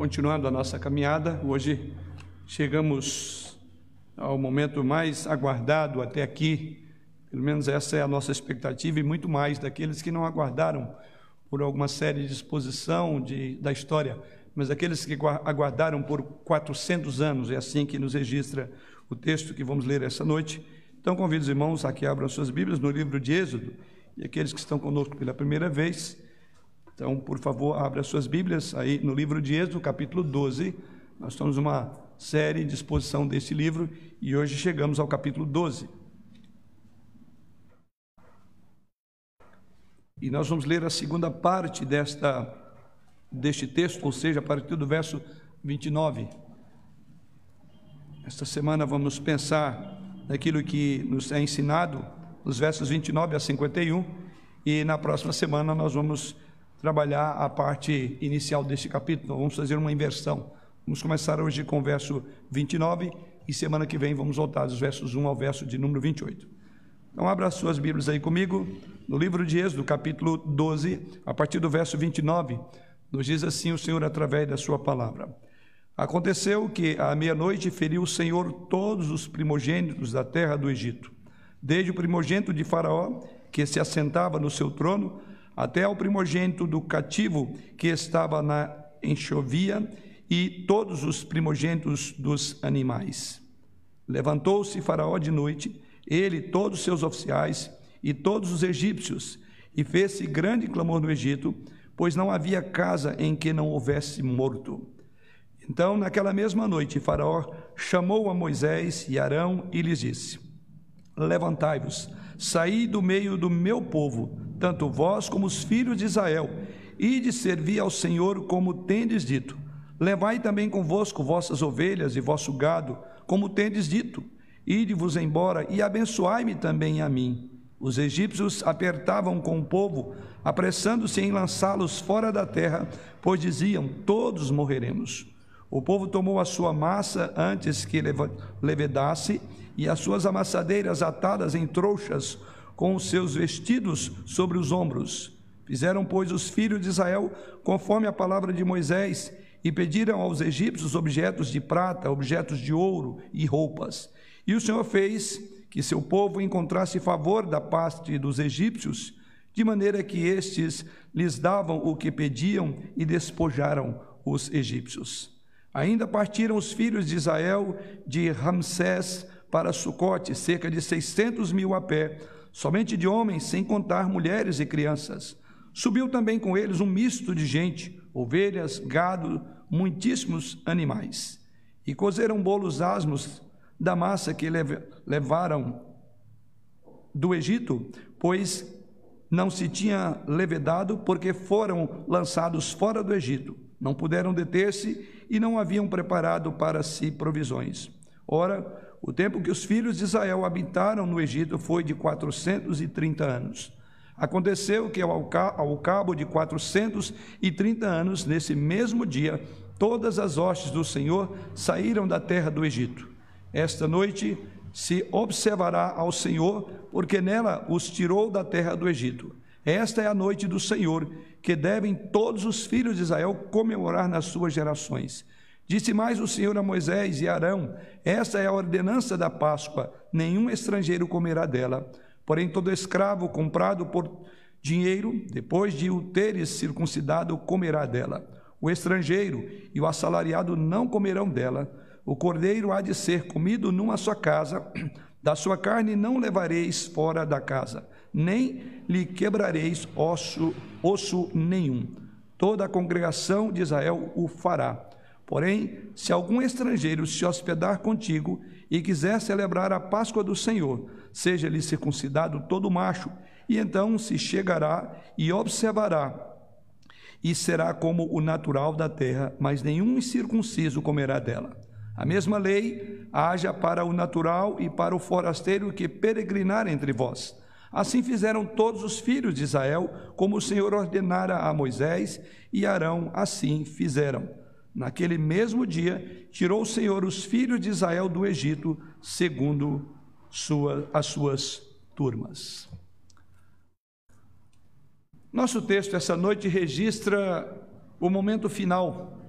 continuando a nossa caminhada, hoje chegamos ao momento mais aguardado até aqui, pelo menos essa é a nossa expectativa e muito mais daqueles que não aguardaram por alguma série de exposição de, da história, mas aqueles que aguardaram por 400 anos, é assim que nos registra o texto que vamos ler essa noite. Então convido os irmãos a que abram suas Bíblias no livro de Êxodo, e aqueles que estão conosco pela primeira vez, então, por favor, abra suas Bíblias aí no livro de Êxodo, capítulo 12. Nós estamos numa série de exposição desse livro e hoje chegamos ao capítulo 12. E nós vamos ler a segunda parte desta, deste texto, ou seja, a partir do verso 29. Esta semana vamos pensar naquilo que nos é ensinado, nos versos 29 a 51, e na próxima semana nós vamos trabalhar a parte inicial deste capítulo. Vamos fazer uma inversão. Vamos começar hoje com o verso 29 e semana que vem vamos voltar dos versos 1 ao verso de número 28. Então, abra suas Bíblias aí comigo, no livro de Êxodo, capítulo 12, a partir do verso 29, nos diz assim o Senhor através da sua palavra. Aconteceu que à meia-noite feriu o Senhor todos os primogênitos da terra do Egito, desde o primogênito de Faraó, que se assentava no seu trono, até ao primogênito do cativo que estava na enxovia e todos os primogênitos dos animais. Levantou-se Faraó de noite, ele, todos os seus oficiais e todos os egípcios, e fez-se grande clamor no Egito, pois não havia casa em que não houvesse morto. Então, naquela mesma noite, Faraó chamou a Moisés e Arão e lhes disse: Levantai-vos, saí do meio do meu povo, tanto vós como os filhos de Israel, e de servir ao Senhor como tendes dito. Levai também convosco vossas ovelhas e vosso gado, como tendes dito. Ide-vos embora e abençoai-me também a mim. Os egípcios apertavam com o povo, apressando-se em lançá-los fora da terra, pois diziam: Todos morreremos. O povo tomou a sua massa antes que levedasse, e as suas amassadeiras atadas em trouxas, com os seus vestidos sobre os ombros. Fizeram, pois, os filhos de Israel conforme a palavra de Moisés e pediram aos egípcios objetos de prata, objetos de ouro e roupas. E o Senhor fez que seu povo encontrasse favor da parte dos egípcios, de maneira que estes lhes davam o que pediam e despojaram os egípcios. Ainda partiram os filhos de Israel de Ramsés para Sucote, cerca de seiscentos mil a pé, somente de homens, sem contar mulheres e crianças. Subiu também com eles um misto de gente, ovelhas, gado, muitíssimos animais. E cozeram bolos asmos da massa que levaram do Egito, pois não se tinha levedado, porque foram lançados fora do Egito. Não puderam deter-se e não haviam preparado para si provisões. Ora, o tempo que os filhos de Israel habitaram no Egito foi de 430 anos. Aconteceu que, ao cabo de 430 anos, nesse mesmo dia, todas as hostes do Senhor saíram da terra do Egito. Esta noite se observará ao Senhor, porque nela os tirou da terra do Egito. Esta é a noite do Senhor, que devem todos os filhos de Israel comemorar nas suas gerações. Disse mais o Senhor a Moisés e Arão: Esta é a ordenança da Páscoa, nenhum estrangeiro comerá dela. Porém, todo escravo comprado por dinheiro, depois de o teres circuncidado, comerá dela. O estrangeiro e o assalariado não comerão dela. O cordeiro há de ser comido numa só casa, da sua carne não levareis fora da casa, nem lhe quebrareis osso, osso nenhum. Toda a congregação de Israel o fará Porém, se algum estrangeiro se hospedar contigo e quiser celebrar a Páscoa do Senhor, seja-lhe circuncidado todo macho, e então se chegará e observará, e será como o natural da terra, mas nenhum incircunciso comerá dela. A mesma lei haja para o natural e para o forasteiro que peregrinar entre vós. Assim fizeram todos os filhos de Israel, como o Senhor ordenara a Moisés, e Arão assim fizeram. Naquele mesmo dia, tirou o Senhor os filhos de Israel do Egito, segundo sua, as suas turmas. Nosso texto essa noite registra o momento final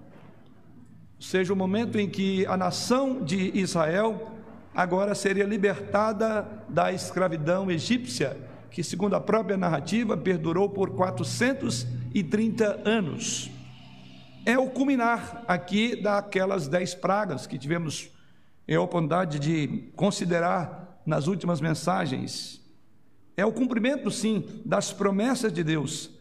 seja, o momento em que a nação de Israel agora seria libertada da escravidão egípcia, que, segundo a própria narrativa, perdurou por 430 anos. É o culminar aqui daquelas dez pragas que tivemos a oportunidade de considerar nas últimas mensagens. É o cumprimento, sim, das promessas de Deus.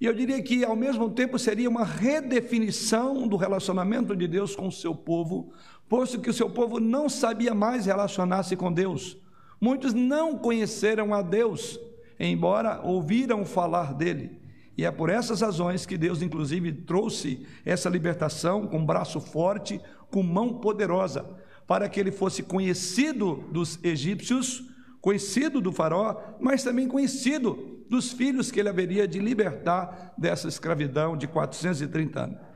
E eu diria que, ao mesmo tempo, seria uma redefinição do relacionamento de Deus com o seu povo, posto que o seu povo não sabia mais relacionar-se com Deus. Muitos não conheceram a Deus, embora ouviram falar dele. E é por essas razões que Deus, inclusive, trouxe essa libertação com braço forte, com mão poderosa, para que ele fosse conhecido dos egípcios, conhecido do Faraó, mas também conhecido dos filhos que ele haveria de libertar dessa escravidão de 430 anos.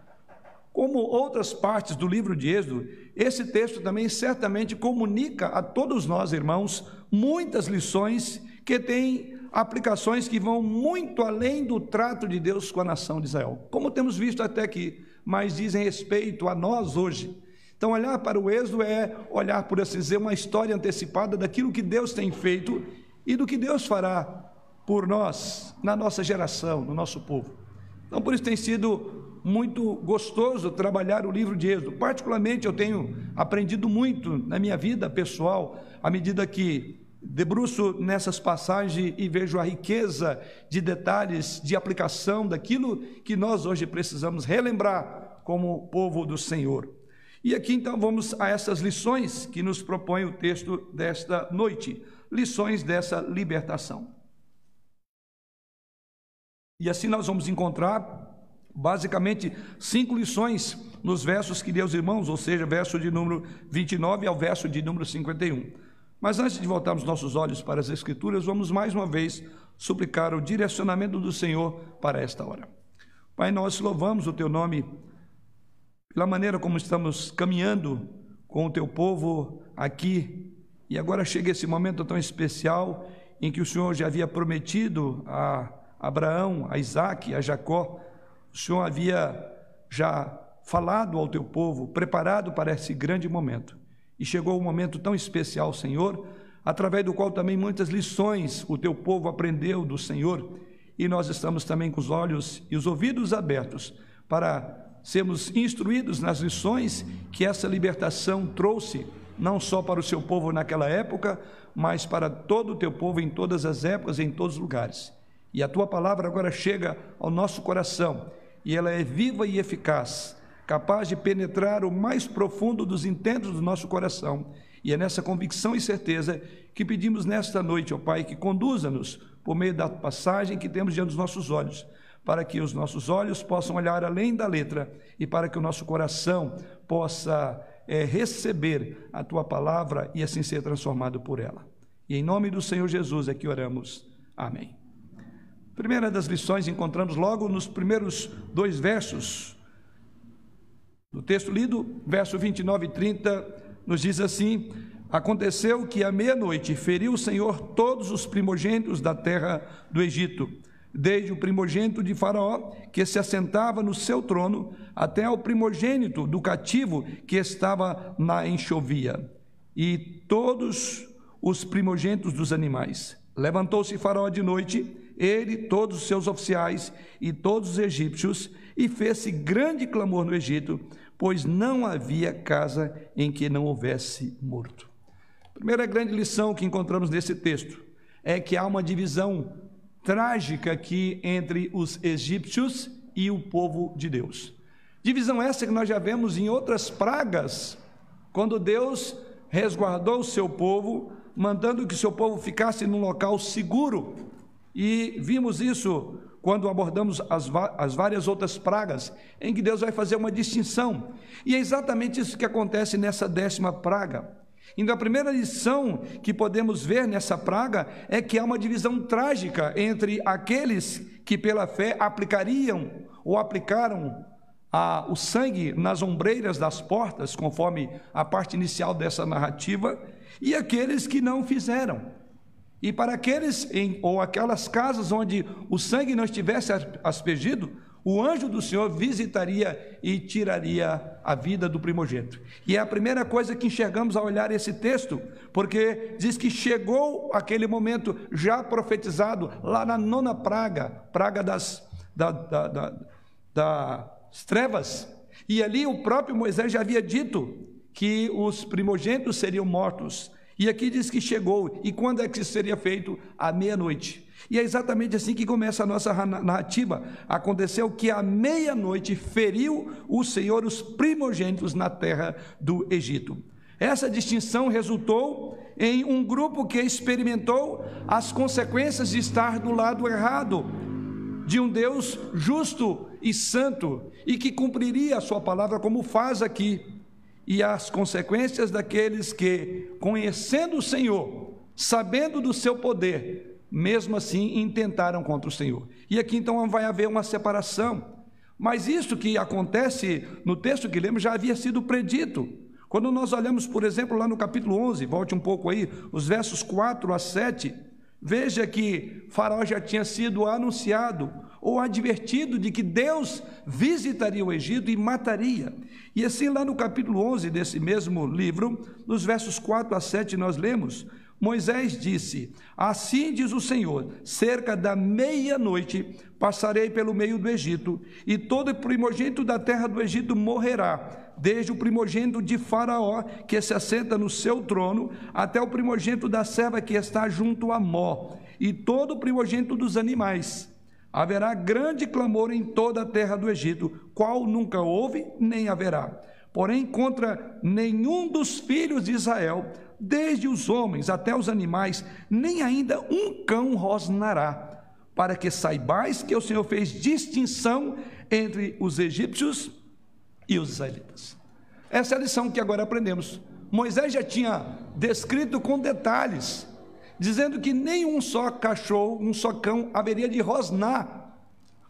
Como outras partes do livro de Êxodo, esse texto também certamente comunica a todos nós, irmãos, muitas lições que têm aplicações que vão muito além do trato de Deus com a nação de Israel, como temos visto até aqui, mas dizem respeito a nós hoje. Então, olhar para o Êxodo é olhar, por assim dizer, uma história antecipada daquilo que Deus tem feito e do que Deus fará por nós, na nossa geração, no nosso povo. Então, por isso tem sido muito gostoso trabalhar o livro de Êxodo. Particularmente, eu tenho aprendido muito na minha vida pessoal, à medida que debruço nessas passagens e vejo a riqueza de detalhes de aplicação daquilo que nós hoje precisamos relembrar como povo do Senhor. E aqui então vamos a essas lições que nos propõe o texto desta noite, lições dessa libertação. E assim nós vamos encontrar basicamente cinco lições nos versos que deu os irmãos, ou seja, verso de número 29 ao verso de número 51. Mas antes de voltarmos nossos olhos para as Escrituras, vamos mais uma vez suplicar o direcionamento do Senhor para esta hora. Pai, nós louvamos o Teu nome pela maneira como estamos caminhando com o Teu povo aqui. E agora chega esse momento tão especial em que o Senhor já havia prometido a Abraão, a Isaac, a Jacó, o Senhor havia já falado ao teu povo, preparado para esse grande momento. E chegou um momento tão especial, Senhor, através do qual também muitas lições o teu povo aprendeu do Senhor, e nós estamos também com os olhos e os ouvidos abertos para sermos instruídos nas lições que essa libertação trouxe, não só para o seu povo naquela época, mas para todo o teu povo em todas as épocas, em todos os lugares. E a tua palavra agora chega ao nosso coração e ela é viva e eficaz, capaz de penetrar o mais profundo dos intentos do nosso coração. E é nessa convicção e certeza que pedimos nesta noite, ó Pai, que conduza-nos por meio da passagem que temos diante dos nossos olhos, para que os nossos olhos possam olhar além da letra e para que o nosso coração possa é, receber a tua palavra e assim ser transformado por ela. E em nome do Senhor Jesus é que oramos. Amém. Primeira das lições encontramos logo nos primeiros dois versos do texto lido, verso 29 e 30, nos diz assim: Aconteceu que à meia-noite feriu o Senhor todos os primogênitos da terra do Egito, desde o primogênito de Faraó, que se assentava no seu trono, até ao primogênito do cativo que estava na enxovia, e todos os primogênitos dos animais. Levantou-se Faraó de noite ele, todos os seus oficiais e todos os egípcios, e fez-se grande clamor no Egito, pois não havia casa em que não houvesse morto. Primeira grande lição que encontramos nesse texto é que há uma divisão trágica aqui entre os egípcios e o povo de Deus. Divisão essa que nós já vemos em outras pragas, quando Deus resguardou o seu povo, mandando que o seu povo ficasse num local seguro e vimos isso quando abordamos as, as, várias outras pragas, em que Deus vai fazer uma distinção. E é exatamente isso que acontece nessa décima praga. Então, a primeira lição que podemos ver nessa praga é que há uma divisão trágica entre aqueles que, pela fé, aplicariam ou aplicaram a, o sangue nas ombreiras das portas, conforme a parte inicial dessa narrativa, e aqueles que não fizeram. E para aqueles em, ou aquelas casas onde o sangue não estivesse aspergido, o anjo do Senhor visitaria e tiraria a vida do primogênito. E é a primeira coisa que enxergamos ao olhar esse texto, porque diz que chegou aquele momento já profetizado lá na nona praga, praga das, da, da, da, das trevas. E ali o próprio Moisés já havia dito que os primogênitos seriam mortos. E aqui diz que chegou, e quando é que isso seria feito? À meia-noite. E é exatamente assim que começa a nossa narrativa. Aconteceu que à meia-noite feriu o Senhor os primogênitos na terra do Egito. Essa distinção resultou em um grupo que experimentou as consequências de estar do lado errado de um Deus justo e santo e que cumpriria a sua palavra como faz aqui. E as consequências daqueles que, conhecendo o Senhor, sabendo do seu poder, mesmo assim intentaram contra o Senhor. E aqui então vai haver uma separação. Mas isso que acontece no texto que lemos já havia sido predito. Quando nós olhamos, por exemplo, lá no capítulo 11, volte um pouco aí, os versos 4 a 7, veja que Faraó já tinha sido anunciado ou advertido de que Deus visitaria o Egito e mataria. E assim, lá no capítulo 11 desse mesmo livro, nos versos 4 a 7, nós lemos: Moisés disse: Assim diz o Senhor: cerca da meia-noite passarei pelo meio do Egito, e todo primogênito da terra do Egito morrerá, desde o primogênito de Faraó, que se assenta no seu trono, até o primogênito da serva que está junto a Mó, e todo o primogênito dos animais. Haverá grande clamor em toda a terra do Egito, qual nunca houve nem haverá. Porém, contra nenhum dos filhos de Israel desde os homens até os animais, nem ainda um cão rosnará, para que saibais que o Senhor fez distinção entre os egípcios e os israelitas. Essa é a lição que agora aprendemos. Moisés já tinha descrito com detalhes, dizendo que nenhum só cachorro, um só cão haveria de rosnar,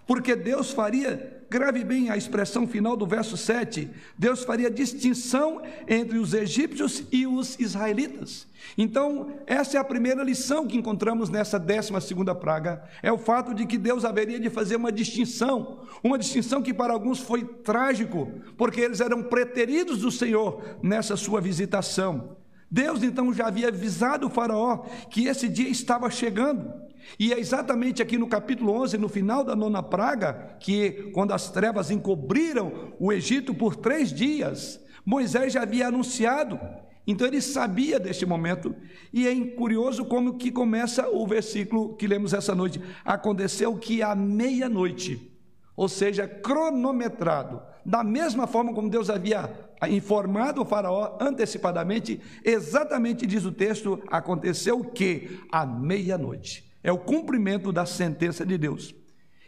porque Deus faria Grave bem a expressão final do verso 7. Deus faria distinção entre os egípcios e os israelitas. Então, essa é a primeira lição que encontramos nessa décima segunda praga. É o fato de que Deus haveria de fazer uma distinção. Uma distinção que para alguns foi trágico, porque eles eram preteridos do Senhor nessa sua visitação. Deus então já havia avisado o Faraó que esse dia estava chegando. E é exatamente aqui no capítulo 11, no final da nona praga, que quando as trevas encobriram o Egito por três dias, Moisés já havia anunciado. Então ele sabia deste momento. E é curioso como que começa o versículo que lemos essa noite. Aconteceu que à meia-noite, ou seja, cronometrado, da mesma forma como Deus havia informado o faraó antecipadamente, exatamente diz o texto, aconteceu que à meia-noite é o cumprimento da sentença de Deus.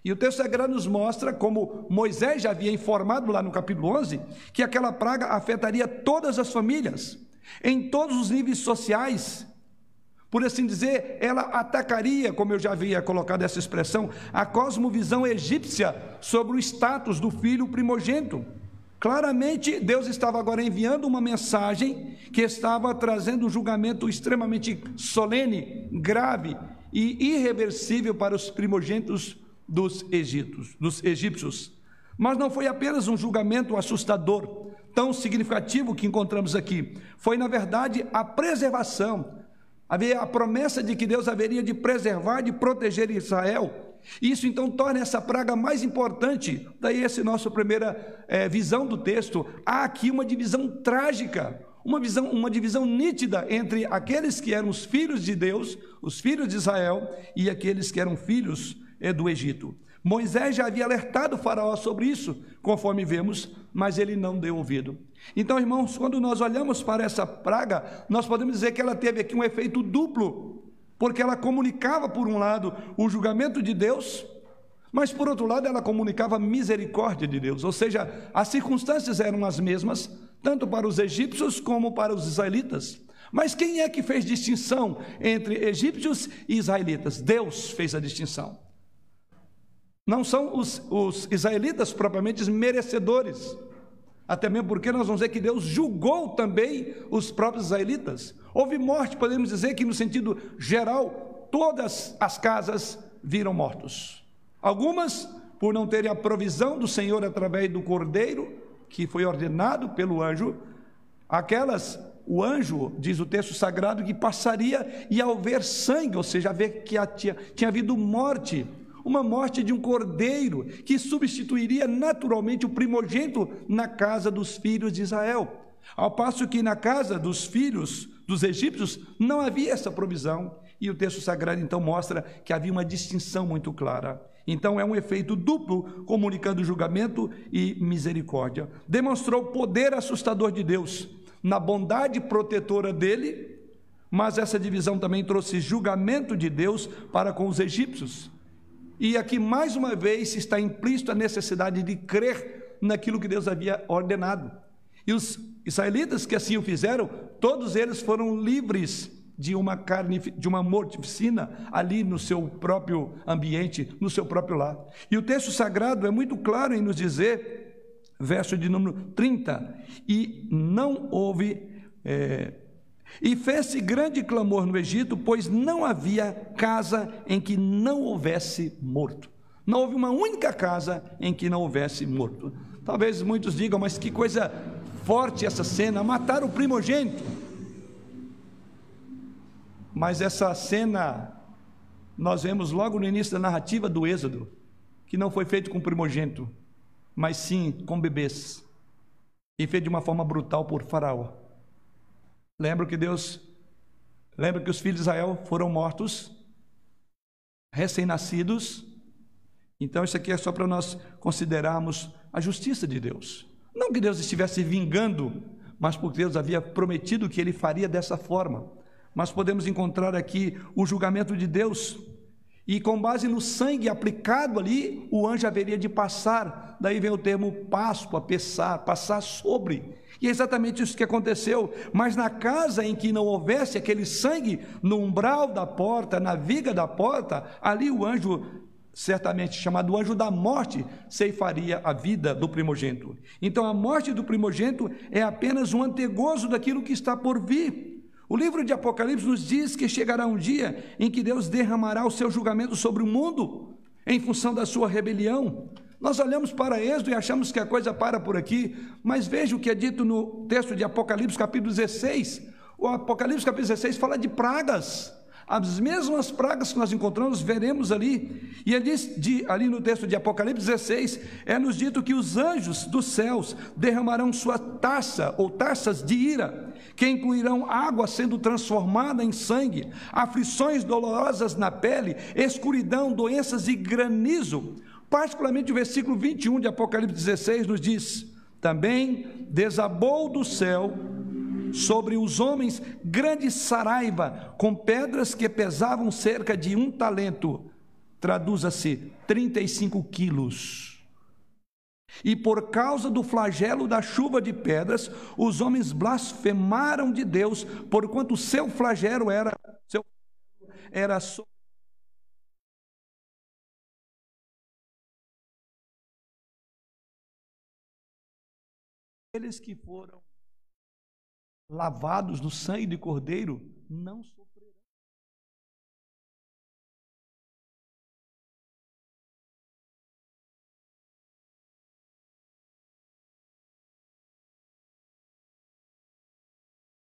E o texto sagrado nos mostra como Moisés já havia informado lá no capítulo 11 que aquela praga afetaria todas as famílias, em todos os níveis sociais. Por assim dizer, ela atacaria, como eu já havia colocado essa expressão, a cosmovisão egípcia sobre o status do filho primogênito. Claramente, Deus estava agora enviando uma mensagem que estava trazendo um julgamento extremamente solene, grave e irreversível para os primogênitos dos, Egitos, dos egípcios. Mas não foi apenas um julgamento assustador, tão significativo que encontramos aqui. Foi, na verdade, a preservação. Havia a promessa de que Deus haveria de preservar, de proteger Israel. Isso então torna essa praga mais importante. Daí essa nossa primeira é, visão do texto. Há aqui uma divisão trágica uma visão, uma divisão nítida entre aqueles que eram os filhos de Deus, os filhos de Israel, e aqueles que eram filhos é, do Egito. Moisés já havia alertado o Faraó sobre isso, conforme vemos, mas ele não deu ouvido. Então, irmãos, quando nós olhamos para essa praga, nós podemos dizer que ela teve aqui um efeito duplo, porque ela comunicava, por um lado, o julgamento de Deus, mas por outro lado, ela comunicava a misericórdia de Deus, ou seja, as circunstâncias eram as mesmas, tanto para os egípcios como para os israelitas. Mas quem é que fez distinção entre egípcios e israelitas? Deus fez a distinção. Não são os, os israelitas propriamente merecedores. Até mesmo porque nós vamos ver que Deus julgou também os próprios israelitas. Houve morte, podemos dizer que no sentido geral, todas as casas viram mortos. Algumas por não terem a provisão do Senhor através do cordeiro, que foi ordenado pelo anjo, aquelas, o anjo, diz o texto sagrado, que passaria e ao ver sangue, ou seja, ver que tinha, tinha havido morte, uma morte de um cordeiro, que substituiria naturalmente o primogênito na casa dos filhos de Israel. Ao passo que na casa dos filhos dos egípcios não havia essa provisão, e o texto sagrado então mostra que havia uma distinção muito clara. Então é um efeito duplo, comunicando julgamento e misericórdia. Demonstrou o poder assustador de Deus na bondade protetora dele, mas essa divisão também trouxe julgamento de Deus para com os egípcios. E aqui mais uma vez está implícito a necessidade de crer naquilo que Deus havia ordenado. E os israelitas que assim o fizeram, todos eles foram livres de uma carne, de uma mortificina ali no seu próprio ambiente, no seu próprio lar. E o texto sagrado é muito claro em nos dizer, verso de número 30, e não houve. É, e fez-se grande clamor no Egito, pois não havia casa em que não houvesse morto. Não houve uma única casa em que não houvesse morto. Talvez muitos digam, mas que coisa forte essa cena, matar o primogênito. Mas essa cena nós vemos logo no início da narrativa do Êxodo, que não foi feito com primogênito, mas sim com bebês, e feito de uma forma brutal por Faraó. Lembra que Deus, lembra que os filhos de Israel foram mortos, recém-nascidos. Então, isso aqui é só para nós considerarmos a justiça de Deus. Não que Deus estivesse vingando, mas porque Deus havia prometido que ele faria dessa forma mas podemos encontrar aqui o julgamento de Deus. E com base no sangue aplicado ali, o anjo haveria de passar. Daí vem o termo Páscoa, passar, passar sobre. E é exatamente isso que aconteceu. Mas na casa em que não houvesse aquele sangue, no umbral da porta, na viga da porta, ali o anjo, certamente chamado anjo da morte, ceifaria a vida do primogênito. Então a morte do primogênito é apenas um antegozo daquilo que está por vir. O livro de Apocalipse nos diz que chegará um dia em que Deus derramará o seu julgamento sobre o mundo em função da sua rebelião. Nós olhamos para Êxodo e achamos que a coisa para por aqui, mas veja o que é dito no texto de Apocalipse, capítulo 16. O Apocalipse, capítulo 16, fala de pragas. As mesmas pragas que nós encontramos, veremos ali. E ele diz, de, ali no texto de Apocalipse 16, é nos dito que os anjos dos céus derramarão sua taça, ou taças de ira, que incluirão água sendo transformada em sangue, aflições dolorosas na pele, escuridão, doenças e granizo. Particularmente o versículo 21 de Apocalipse 16 nos diz: Também desabou do céu sobre os homens grande saraiva, com pedras que pesavam cerca de um talento, traduza-se 35 quilos. E por causa do flagelo da chuva de pedras, os homens blasfemaram de Deus, porquanto seu flagelo era, seu, era sobre aqueles que foram lavados no sangue de cordeiro não sofrerão.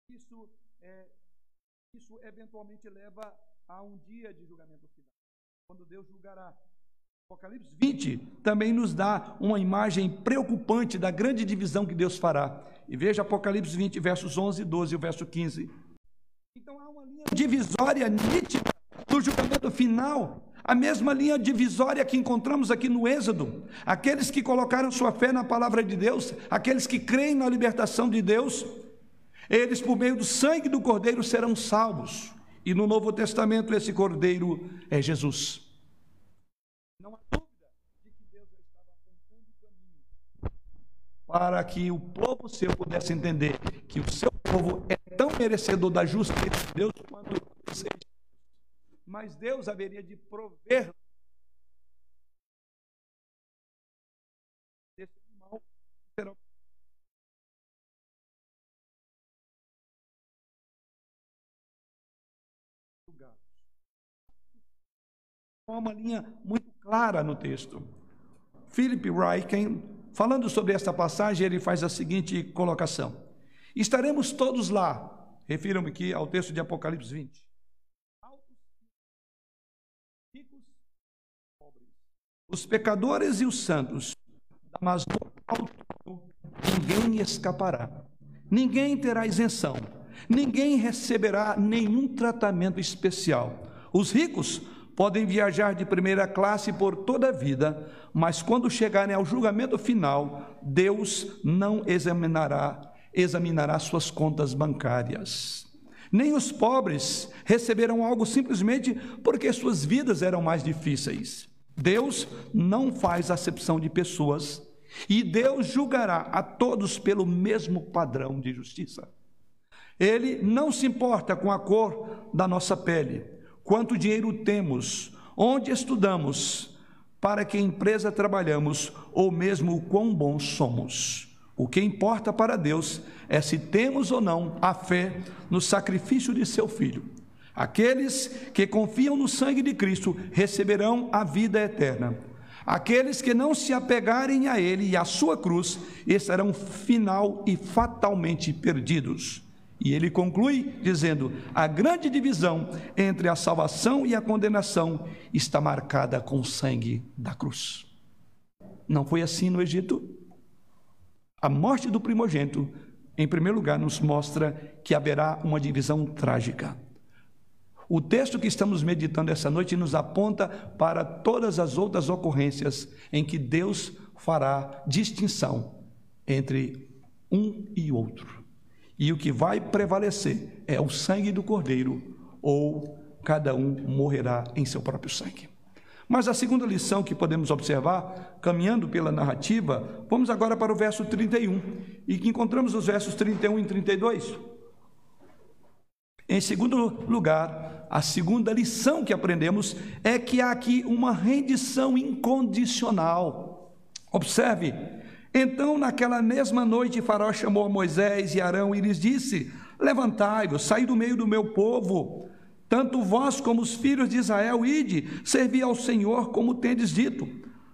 Isso, é, isso eventualmente leva a um dia de julgamento final, quando Deus julgará. Apocalipse 20 também nos dá uma imagem preocupante da grande divisão que Deus fará. E veja Apocalipse 20, versos 11 e 12 e o verso 15. Então há uma linha divisória nítida do julgamento final. A mesma linha divisória que encontramos aqui no Êxodo. Aqueles que colocaram sua fé na palavra de Deus, aqueles que creem na libertação de Deus, eles, por meio do sangue do Cordeiro, serão salvos. E no Novo Testamento, esse Cordeiro é Jesus. Não há dúvida de que Deus estava apontando o caminho para que o povo seu pudesse entender que o seu povo é tão merecedor da justiça de Deus quanto os Mas Deus haveria de prover desse animal será uma linha muito clara no texto. Philip Ryken, falando sobre esta passagem, ele faz a seguinte colocação: Estaremos todos lá, refiram-me aqui ao texto de Apocalipse 20. Os pecadores e os santos, mas ninguém escapará, ninguém terá isenção, ninguém receberá nenhum tratamento especial. Os ricos podem viajar de primeira classe por toda a vida, mas quando chegarem ao julgamento final, Deus não examinará examinará suas contas bancárias. Nem os pobres receberão algo simplesmente porque suas vidas eram mais difíceis. Deus não faz acepção de pessoas e Deus julgará a todos pelo mesmo padrão de justiça. Ele não se importa com a cor da nossa pele, quanto dinheiro temos, onde estudamos, para que empresa trabalhamos ou mesmo o quão bons somos. O que importa para Deus é se temos ou não a fé no sacrifício de seu filho. Aqueles que confiam no sangue de Cristo receberão a vida eterna. Aqueles que não se apegarem a Ele e à sua cruz estarão final e fatalmente perdidos. E ele conclui dizendo: a grande divisão entre a salvação e a condenação está marcada com o sangue da cruz. Não foi assim no Egito? A morte do primogênito, em primeiro lugar, nos mostra que haverá uma divisão trágica. O texto que estamos meditando essa noite nos aponta para todas as outras ocorrências em que Deus fará distinção entre um e outro e o que vai prevalecer é o sangue do cordeiro, ou cada um morrerá em seu próprio sangue. Mas a segunda lição que podemos observar, caminhando pela narrativa, vamos agora para o verso 31, e que encontramos os versos 31 e 32. Em segundo lugar, a segunda lição que aprendemos é que há aqui uma rendição incondicional. Observe, então, naquela mesma noite, Faraó chamou Moisés e Arão e lhes disse: Levantai-vos, saí do meio do meu povo, tanto vós como os filhos de Israel, ide, servi ao Senhor, como tendes dito.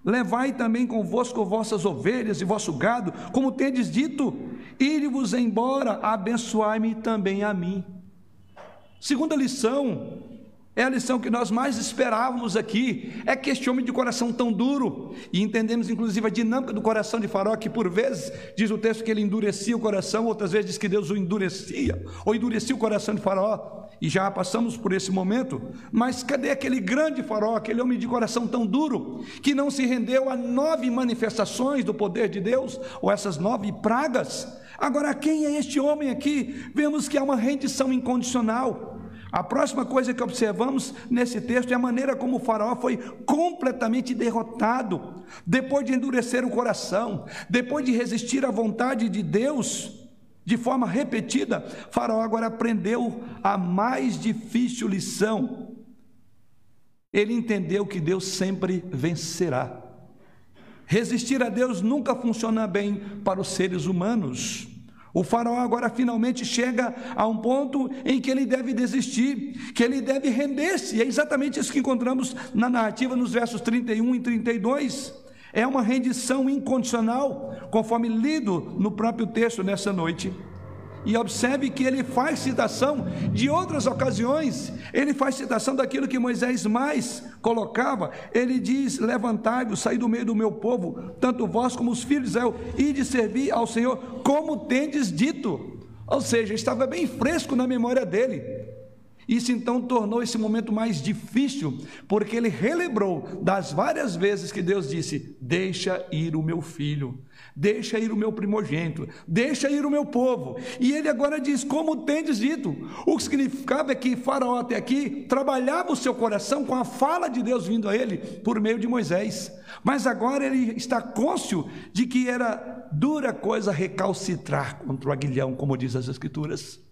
Levai também convosco vossas ovelhas e vosso gado, como tendes dito, ide-vos embora, abençoai-me também a mim. Segunda lição, é a lição que nós mais esperávamos aqui. É que este homem de coração tão duro, e entendemos inclusive a dinâmica do coração de Faraó, que por vezes diz o texto que ele endurecia o coração, outras vezes diz que Deus o endurecia, ou endurecia o coração de Faraó, e já passamos por esse momento. Mas cadê aquele grande Faraó, aquele homem de coração tão duro, que não se rendeu a nove manifestações do poder de Deus, ou essas nove pragas? Agora, quem é este homem aqui? Vemos que há uma rendição incondicional. A próxima coisa que observamos nesse texto é a maneira como o Faraó foi completamente derrotado, depois de endurecer o coração, depois de resistir à vontade de Deus de forma repetida. Faraó agora aprendeu a mais difícil lição. Ele entendeu que Deus sempre vencerá. Resistir a Deus nunca funciona bem para os seres humanos. O faraó agora finalmente chega a um ponto em que ele deve desistir, que ele deve render-se. É exatamente isso que encontramos na narrativa nos versos 31 e 32. É uma rendição incondicional, conforme lido no próprio texto nessa noite. E observe que ele faz citação de outras ocasiões, ele faz citação daquilo que Moisés mais colocava. Ele diz: Levantai-vos, saí do meio do meu povo, tanto vós como os filhos de Israel, e de servir ao Senhor, como tendes dito. Ou seja, estava bem fresco na memória dele. Isso então tornou esse momento mais difícil, porque ele relembrou das várias vezes que Deus disse: Deixa ir o meu filho, Deixa ir o meu primogênito, deixa ir o meu povo. E ele agora diz: Como tendes dito? O que significava é que Faraó até aqui trabalhava o seu coração com a fala de Deus vindo a ele por meio de Moisés. Mas agora ele está cônscio de que era dura coisa recalcitrar contra o aguilhão, como diz as Escrituras.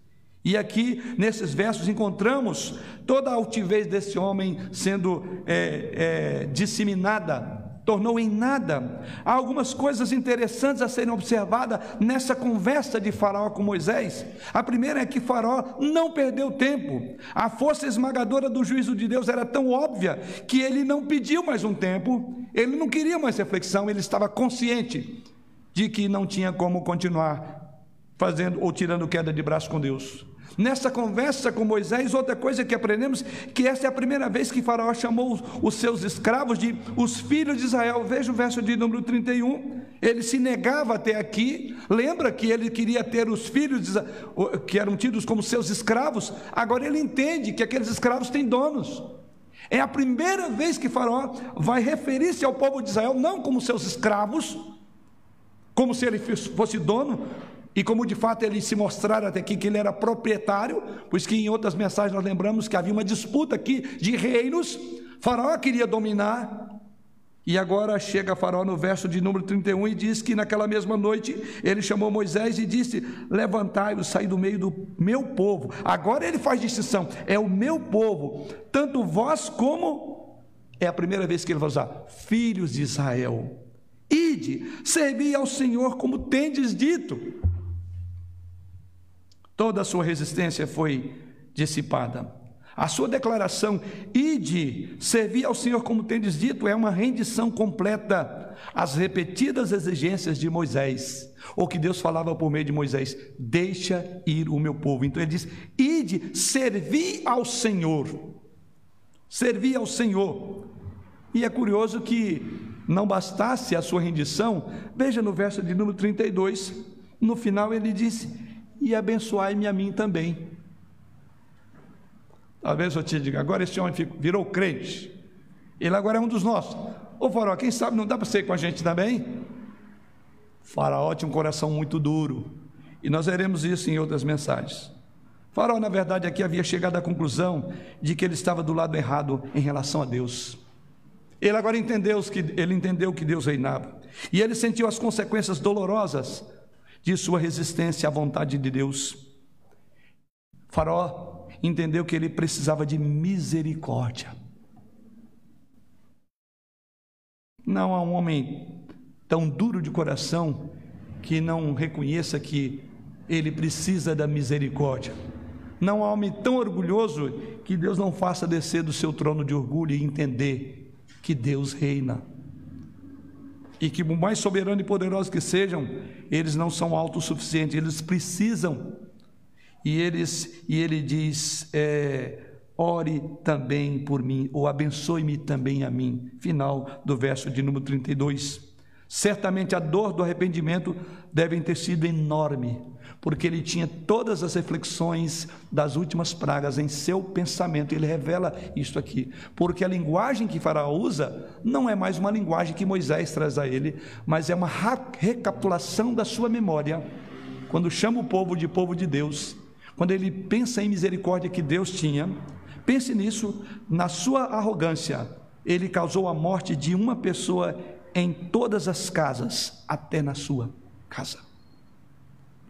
E aqui, nesses versos, encontramos toda a altivez desse homem sendo é, é, disseminada tornou em nada. Há algumas coisas interessantes a serem observadas nessa conversa de Faraó com Moisés. A primeira é que Faraó não perdeu tempo. A força esmagadora do juízo de Deus era tão óbvia que ele não pediu mais um tempo, ele não queria mais reflexão, ele estava consciente de que não tinha como continuar fazendo ou tirando queda de braço com Deus. Nessa conversa com Moisés, outra coisa que aprendemos, que essa é a primeira vez que Faraó chamou os seus escravos de os filhos de Israel. Veja o verso de número 31. Ele se negava até aqui. Lembra que ele queria ter os filhos que eram tidos como seus escravos? Agora ele entende que aqueles escravos têm donos. É a primeira vez que Faraó vai referir-se ao povo de Israel não como seus escravos, como se ele fosse dono, e como de fato ele se mostrar até aqui que ele era proprietário, pois que em outras mensagens nós lembramos que havia uma disputa aqui de reinos, Faraó queria dominar, e agora chega Faraó no verso de número 31 e diz que naquela mesma noite ele chamou Moisés e disse: Levantai-vos, saí do meio do meu povo. Agora ele faz distinção: é o meu povo, tanto vós como. É a primeira vez que ele vai usar, filhos de Israel. Ide, servi ao Senhor como tendes dito. Toda a sua resistência foi dissipada. A sua declaração, ide, servir ao Senhor como tendes dito, é uma rendição completa às repetidas exigências de Moisés. Ou que Deus falava por meio de Moisés: deixa ir o meu povo. Então ele diz: ide, servi ao Senhor. Servi ao Senhor. E é curioso que não bastasse a sua rendição, veja no verso de número 32, no final ele disse: e abençoai-me a mim também. Talvez eu te diga, agora esse homem virou crente, ele agora é um dos nossos. Ô faraó, quem sabe não dá para ser com a gente também? Faraó tinha um coração muito duro, e nós veremos isso em outras mensagens. Faraó, na verdade, aqui havia chegado à conclusão de que ele estava do lado errado em relação a Deus. Ele agora entendeu que ele entendeu que Deus reinava. E ele sentiu as consequências dolorosas de sua resistência à vontade de Deus. Faraó entendeu que ele precisava de misericórdia. Não há um homem tão duro de coração que não reconheça que ele precisa da misericórdia. Não há homem tão orgulhoso que Deus não faça descer do seu trono de orgulho e entender que Deus reina e que, por mais soberanos e poderosos que sejam, eles não são autossuficientes, eles precisam. E, eles, e ele diz: é, ore também por mim, ou abençoe-me também a mim. Final do verso de número 32. Certamente a dor do arrependimento deve ter sido enorme, porque ele tinha todas as reflexões das últimas pragas em seu pensamento. Ele revela isso aqui, porque a linguagem que Faraó usa não é mais uma linguagem que Moisés traz a ele, mas é uma recapitulação da sua memória. Quando chama o povo de povo de Deus, quando ele pensa em misericórdia que Deus tinha, pense nisso, na sua arrogância, ele causou a morte de uma pessoa em todas as casas, até na sua casa.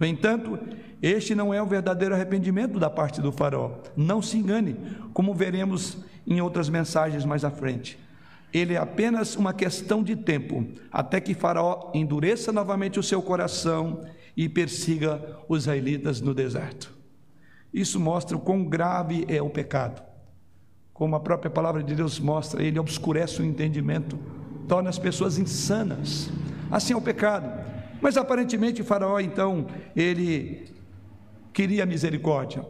No entanto, este não é o verdadeiro arrependimento da parte do faraó. Não se engane, como veremos em outras mensagens mais à frente. Ele é apenas uma questão de tempo, até que Faraó endureça novamente o seu coração e persiga os israelitas no deserto. Isso mostra o quão grave é o pecado. Como a própria palavra de Deus mostra, ele obscurece o entendimento, torna as pessoas insanas. Assim é o pecado. Mas aparentemente Faraó, então, ele queria misericórdia.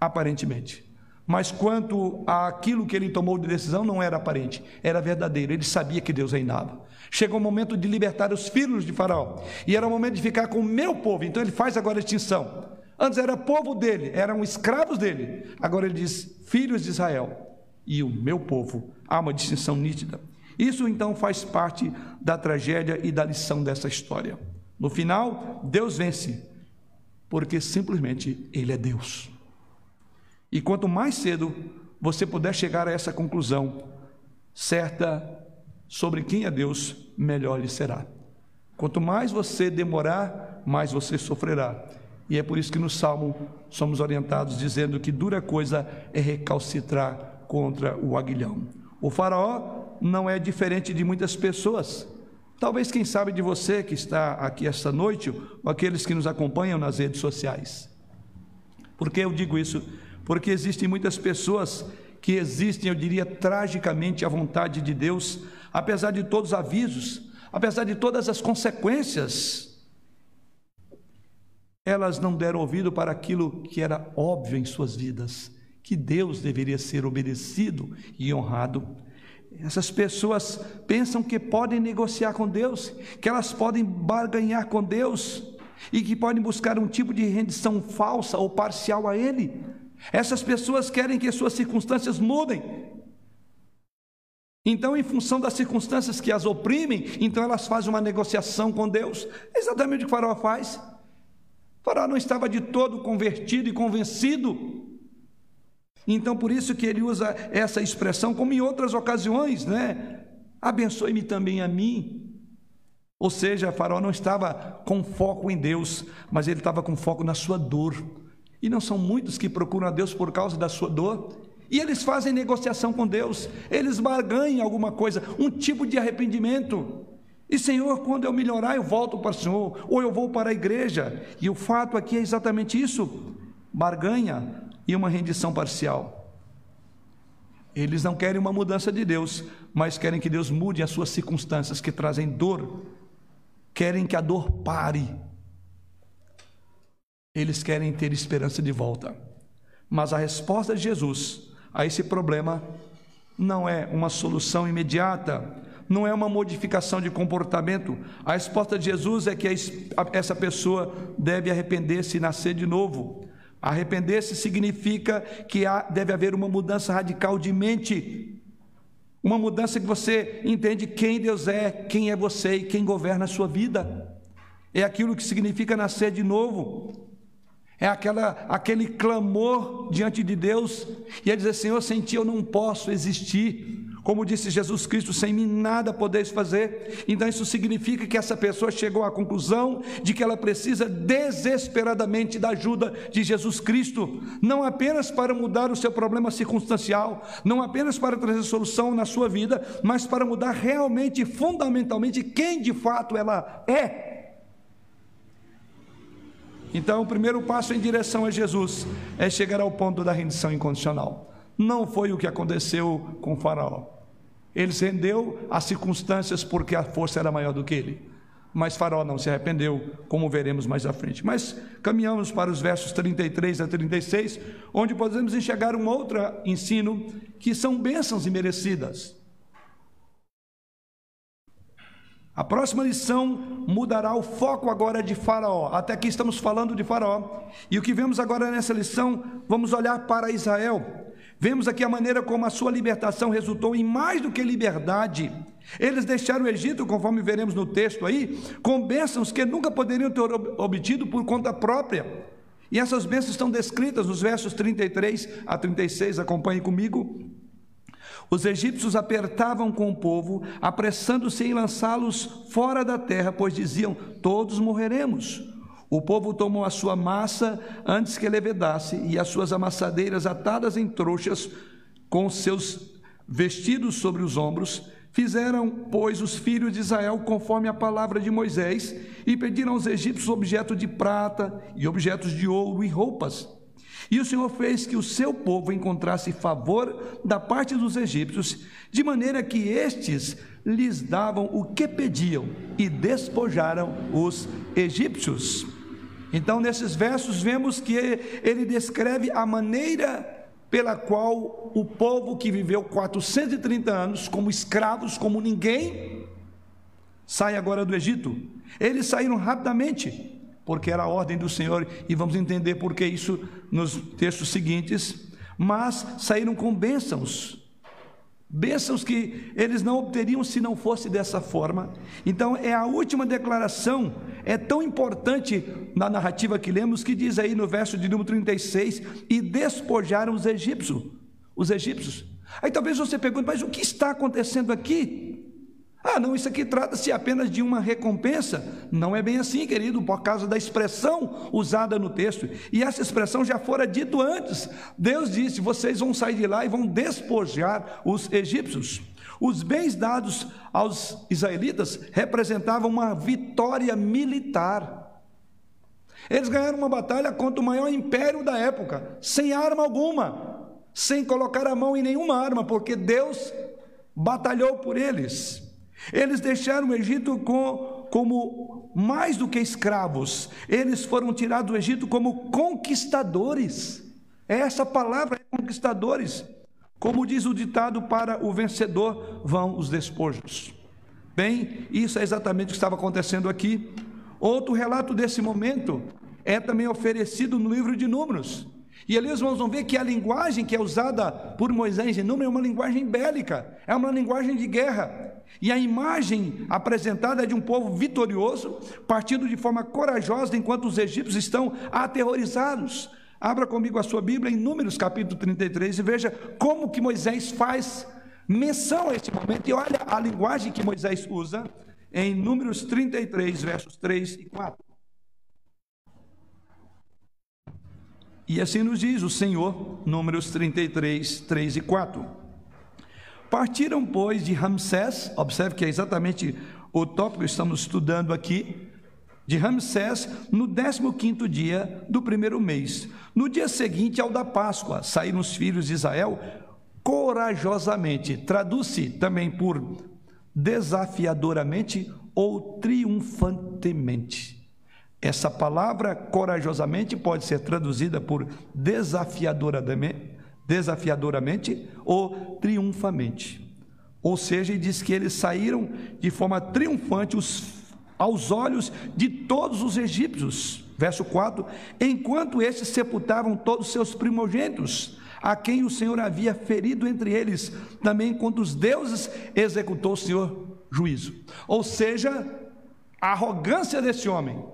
Aparentemente. Mas quanto àquilo que ele tomou de decisão, não era aparente, era verdadeiro. Ele sabia que Deus reinava. Chegou o momento de libertar os filhos de Faraó. E era o momento de ficar com o meu povo. Então ele faz agora a extinção. Antes era povo dele, eram escravos dele. Agora ele diz: filhos de Israel e o meu povo. Há uma distinção nítida. Isso então faz parte da tragédia e da lição dessa história. No final, Deus vence, porque simplesmente Ele é Deus. E quanto mais cedo você puder chegar a essa conclusão certa sobre quem é Deus, melhor lhe será. Quanto mais você demorar, mais você sofrerá. E é por isso que no Salmo somos orientados dizendo que dura coisa é recalcitrar contra o aguilhão. O Faraó não é diferente de muitas pessoas. Talvez, quem sabe, de você que está aqui esta noite, ou aqueles que nos acompanham nas redes sociais. Por que eu digo isso? Porque existem muitas pessoas que existem, eu diria, tragicamente à vontade de Deus, apesar de todos os avisos, apesar de todas as consequências elas não deram ouvido para aquilo que era óbvio em suas vidas, que Deus deveria ser obedecido e honrado. Essas pessoas pensam que podem negociar com Deus, que elas podem barganhar com Deus e que podem buscar um tipo de rendição falsa ou parcial a Ele. Essas pessoas querem que suas circunstâncias mudem. Então, em função das circunstâncias que as oprimem, então elas fazem uma negociação com Deus. É exatamente o que Faraó faz. Faraó não estava de todo convertido e convencido. Então, por isso que ele usa essa expressão, como em outras ocasiões, né? Abençoe-me também a mim. Ou seja, Faraó não estava com foco em Deus, mas ele estava com foco na sua dor. E não são muitos que procuram a Deus por causa da sua dor. E eles fazem negociação com Deus, eles barganham alguma coisa, um tipo de arrependimento. E Senhor, quando eu melhorar, eu volto para o Senhor, ou eu vou para a igreja. E o fato aqui é exatamente isso: barganha e uma rendição parcial. Eles não querem uma mudança de Deus, mas querem que Deus mude as suas circunstâncias que trazem dor. Querem que a dor pare. Eles querem ter esperança de volta. Mas a resposta de Jesus a esse problema não é uma solução imediata, não é uma modificação de comportamento. A resposta de Jesus é que essa pessoa deve arrepender-se e nascer de novo. Arrepender-se significa que há, deve haver uma mudança radical de mente. Uma mudança que você entende quem Deus é, quem é você e quem governa a sua vida. É aquilo que significa nascer de novo. É aquela, aquele clamor diante de Deus e é dizer: Senhor, sem ti eu não posso existir. Como disse Jesus Cristo, sem mim nada podeis fazer. Então isso significa que essa pessoa chegou à conclusão de que ela precisa desesperadamente da ajuda de Jesus Cristo, não apenas para mudar o seu problema circunstancial, não apenas para trazer solução na sua vida, mas para mudar realmente, fundamentalmente, quem de fato ela é. Então, o primeiro passo em direção a Jesus é chegar ao ponto da rendição incondicional. Não foi o que aconteceu com Faraó. Ele se rendeu às circunstâncias porque a força era maior do que ele. Mas Faraó não se arrependeu, como veremos mais à frente. Mas caminhamos para os versos 33 a 36, onde podemos enxergar um outro ensino que são bênçãos imerecidas. A próxima lição mudará o foco agora de Faraó. Até aqui estamos falando de Faraó. E o que vemos agora nessa lição, vamos olhar para Israel. Vemos aqui a maneira como a sua libertação resultou em mais do que liberdade. Eles deixaram o Egito, conforme veremos no texto aí, com bênçãos que nunca poderiam ter obtido por conta própria. E essas bênçãos estão descritas nos versos 33 a 36, acompanhe comigo. Os egípcios apertavam com o povo, apressando-se em lançá-los fora da terra, pois diziam: Todos morreremos. O povo tomou a sua massa antes que levedasse, e as suas amassadeiras atadas em trouxas, com seus vestidos sobre os ombros, fizeram, pois, os filhos de Israel conforme a palavra de Moisés, e pediram aos egípcios objetos de prata e objetos de ouro e roupas. E o Senhor fez que o seu povo encontrasse favor da parte dos egípcios, de maneira que estes lhes davam o que pediam e despojaram os egípcios. Então, nesses versos, vemos que ele descreve a maneira pela qual o povo que viveu 430 anos como escravos, como ninguém, sai agora do Egito. Eles saíram rapidamente, porque era a ordem do Senhor, e vamos entender por que isso nos textos seguintes, mas saíram com bênçãos bênçãos que eles não obteriam se não fosse dessa forma. Então, é a última declaração, é tão importante na narrativa que lemos, que diz aí no verso de número 36, e despojaram os egípcios, os egípcios. Aí talvez você pergunte, mas o que está acontecendo aqui? Ah, não, isso aqui trata-se apenas de uma recompensa. Não é bem assim, querido, por causa da expressão usada no texto. E essa expressão já fora dito antes. Deus disse: vocês vão sair de lá e vão despojar os egípcios. Os bens dados aos israelitas representavam uma vitória militar. Eles ganharam uma batalha contra o maior império da época, sem arma alguma, sem colocar a mão em nenhuma arma, porque Deus batalhou por eles. Eles deixaram o Egito com, como mais do que escravos, eles foram tirados do Egito como conquistadores. É essa palavra é conquistadores. Como diz o ditado, para o vencedor vão os despojos. Bem, isso é exatamente o que estava acontecendo aqui. Outro relato desse momento é também oferecido no livro de Números. E ali os irmãos vão ver que a linguagem que é usada por Moisés em Números é uma linguagem bélica, é uma linguagem de guerra. E a imagem apresentada é de um povo vitorioso, partindo de forma corajosa enquanto os egípcios estão aterrorizados. Abra comigo a sua Bíblia em Números capítulo 33 e veja como que Moisés faz menção a esse momento. E olha a linguagem que Moisés usa em Números 33, versos 3 e 4. E assim nos diz o Senhor, Números 33, 3 e 4. Partiram, pois, de Ramsés, observe que é exatamente o tópico que estamos estudando aqui, de Ramsés, no 15 dia do primeiro mês. No dia seguinte ao da Páscoa, saíram os filhos de Israel corajosamente. Traduz-se também por desafiadoramente ou triunfantemente. Essa palavra corajosamente pode ser traduzida por desafiadoramente, desafiadoramente ou triunfamente. Ou seja, ele diz que eles saíram de forma triunfante os, aos olhos de todos os egípcios. Verso 4: Enquanto estes sepultavam todos os seus primogênitos, a quem o Senhor havia ferido entre eles, também contra os deuses executou o Senhor juízo. Ou seja, a arrogância desse homem.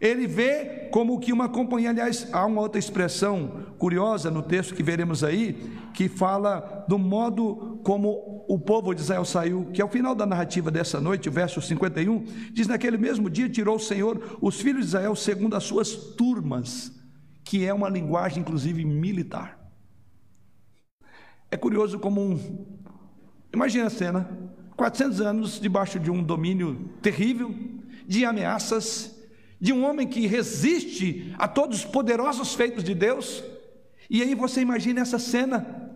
Ele vê como que uma companhia, aliás, há uma outra expressão curiosa no texto que veremos aí, que fala do modo como o povo de Israel saiu, que é o final da narrativa dessa noite, o verso 51, diz: Naquele mesmo dia tirou o Senhor os filhos de Israel segundo as suas turmas, que é uma linguagem, inclusive, militar. É curioso como um. Imagina a cena: 400 anos debaixo de um domínio terrível, de ameaças, de um homem que resiste a todos os poderosos feitos de Deus. E aí você imagina essa cena.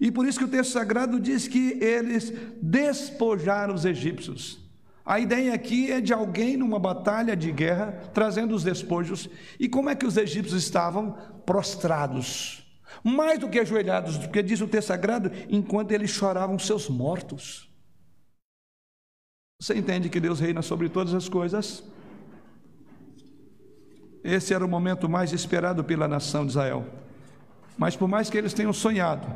E por isso que o texto sagrado diz que eles despojaram os egípcios. A ideia aqui é de alguém numa batalha de guerra trazendo os despojos. E como é que os egípcios estavam? Prostrados, mais do que ajoelhados, porque diz o texto sagrado, enquanto eles choravam seus mortos. Você entende que Deus reina sobre todas as coisas? Esse era o momento mais esperado pela nação de Israel. Mas por mais que eles tenham sonhado,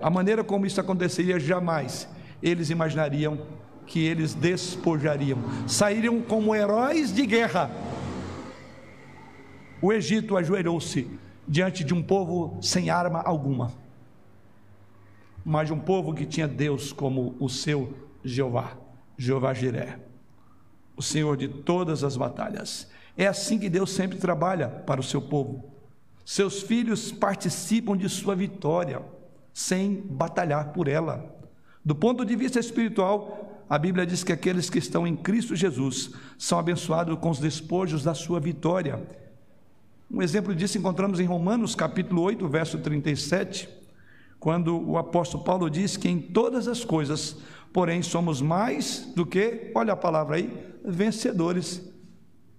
a maneira como isso aconteceria jamais, eles imaginariam que eles despojariam, sairiam como heróis de guerra. O Egito ajoelhou-se diante de um povo sem arma alguma, mas de um povo que tinha Deus como o seu Jeová. Jeová Jiré, o Senhor de todas as batalhas. É assim que Deus sempre trabalha para o seu povo. Seus filhos participam de sua vitória, sem batalhar por ela. Do ponto de vista espiritual, a Bíblia diz que aqueles que estão em Cristo Jesus são abençoados com os despojos da sua vitória. Um exemplo disso encontramos em Romanos capítulo 8, verso 37, quando o apóstolo Paulo diz que em todas as coisas porém somos mais do que, olha a palavra aí, vencedores.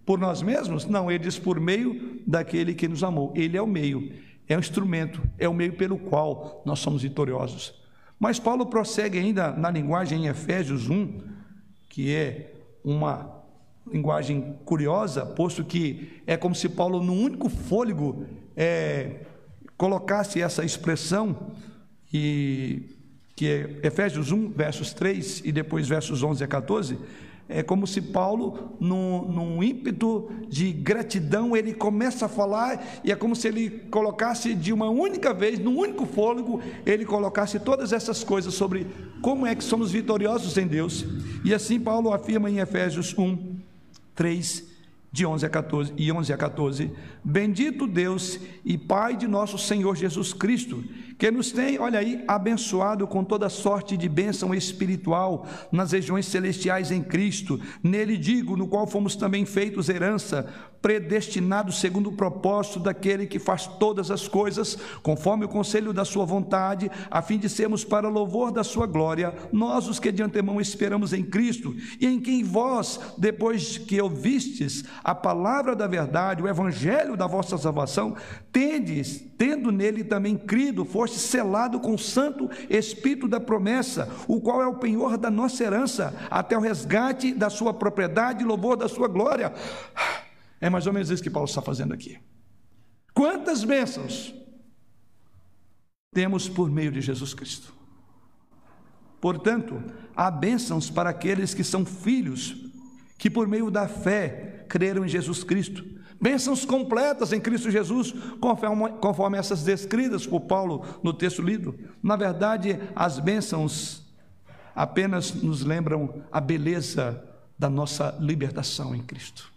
Por nós mesmos? Não, ele diz por meio daquele que nos amou. Ele é o meio, é o instrumento, é o meio pelo qual nós somos vitoriosos. Mas Paulo prossegue ainda na linguagem em Efésios 1, que é uma linguagem curiosa, posto que é como se Paulo, num único fôlego, é, colocasse essa expressão e que é Efésios 1, versos 3 e depois versos 11 a 14, é como se Paulo, num, num, ímpeto de gratidão, ele começa a falar, e é como se ele colocasse de uma única vez, num único fôlego, ele colocasse todas essas coisas sobre como é que somos vitoriosos em Deus. E assim Paulo afirma em Efésios 1, 3 de 11 a 14 e 11 a 14. Bendito Deus e Pai de nosso Senhor Jesus Cristo, que nos tem, olha aí, abençoado com toda sorte de bênção espiritual nas regiões celestiais em Cristo. Nele digo, no qual fomos também feitos herança, predestinados segundo o propósito daquele que faz todas as coisas, conforme o conselho da sua vontade, a fim de sermos para louvor da sua glória, nós os que de antemão esperamos em Cristo, e em quem vós, depois que ouvistes a palavra da verdade, o evangelho da vossa salvação, tendes, tendo nele também crido, foste selado com o santo espírito da promessa, o qual é o penhor da nossa herança, até o resgate da sua propriedade e louvor da sua glória. É mais ou menos isso que Paulo está fazendo aqui. Quantas bênçãos temos por meio de Jesus Cristo? Portanto, há bênçãos para aqueles que são filhos, que por meio da fé creram em Jesus Cristo. Bênçãos completas em Cristo Jesus, conforme, conforme essas descritas por Paulo no texto lido. Na verdade, as bênçãos apenas nos lembram a beleza da nossa libertação em Cristo.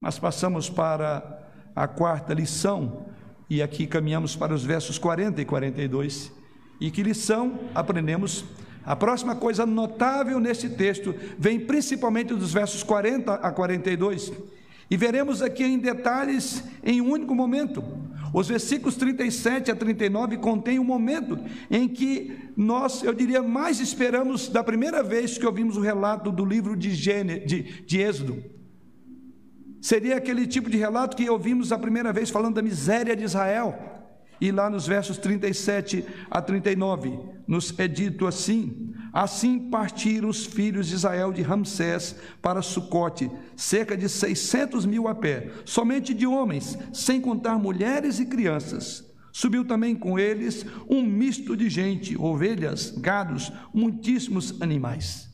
Mas passamos para a quarta lição, e aqui caminhamos para os versos 40 e 42. E que lição aprendemos? A próxima coisa notável nesse texto vem principalmente dos versos 40 a 42. E veremos aqui em detalhes em um único momento. Os versículos 37 a 39 contêm um momento em que nós, eu diria, mais esperamos da primeira vez que ouvimos o relato do livro de, Gêne, de, de Êxodo. Seria aquele tipo de relato que ouvimos a primeira vez falando da miséria de Israel. E lá nos versos 37 a 39, nos é dito assim: Assim partiram os filhos de Israel de Ramsés para Sucote, cerca de 600 mil a pé, somente de homens, sem contar mulheres e crianças. Subiu também com eles um misto de gente, ovelhas, gados, muitíssimos animais.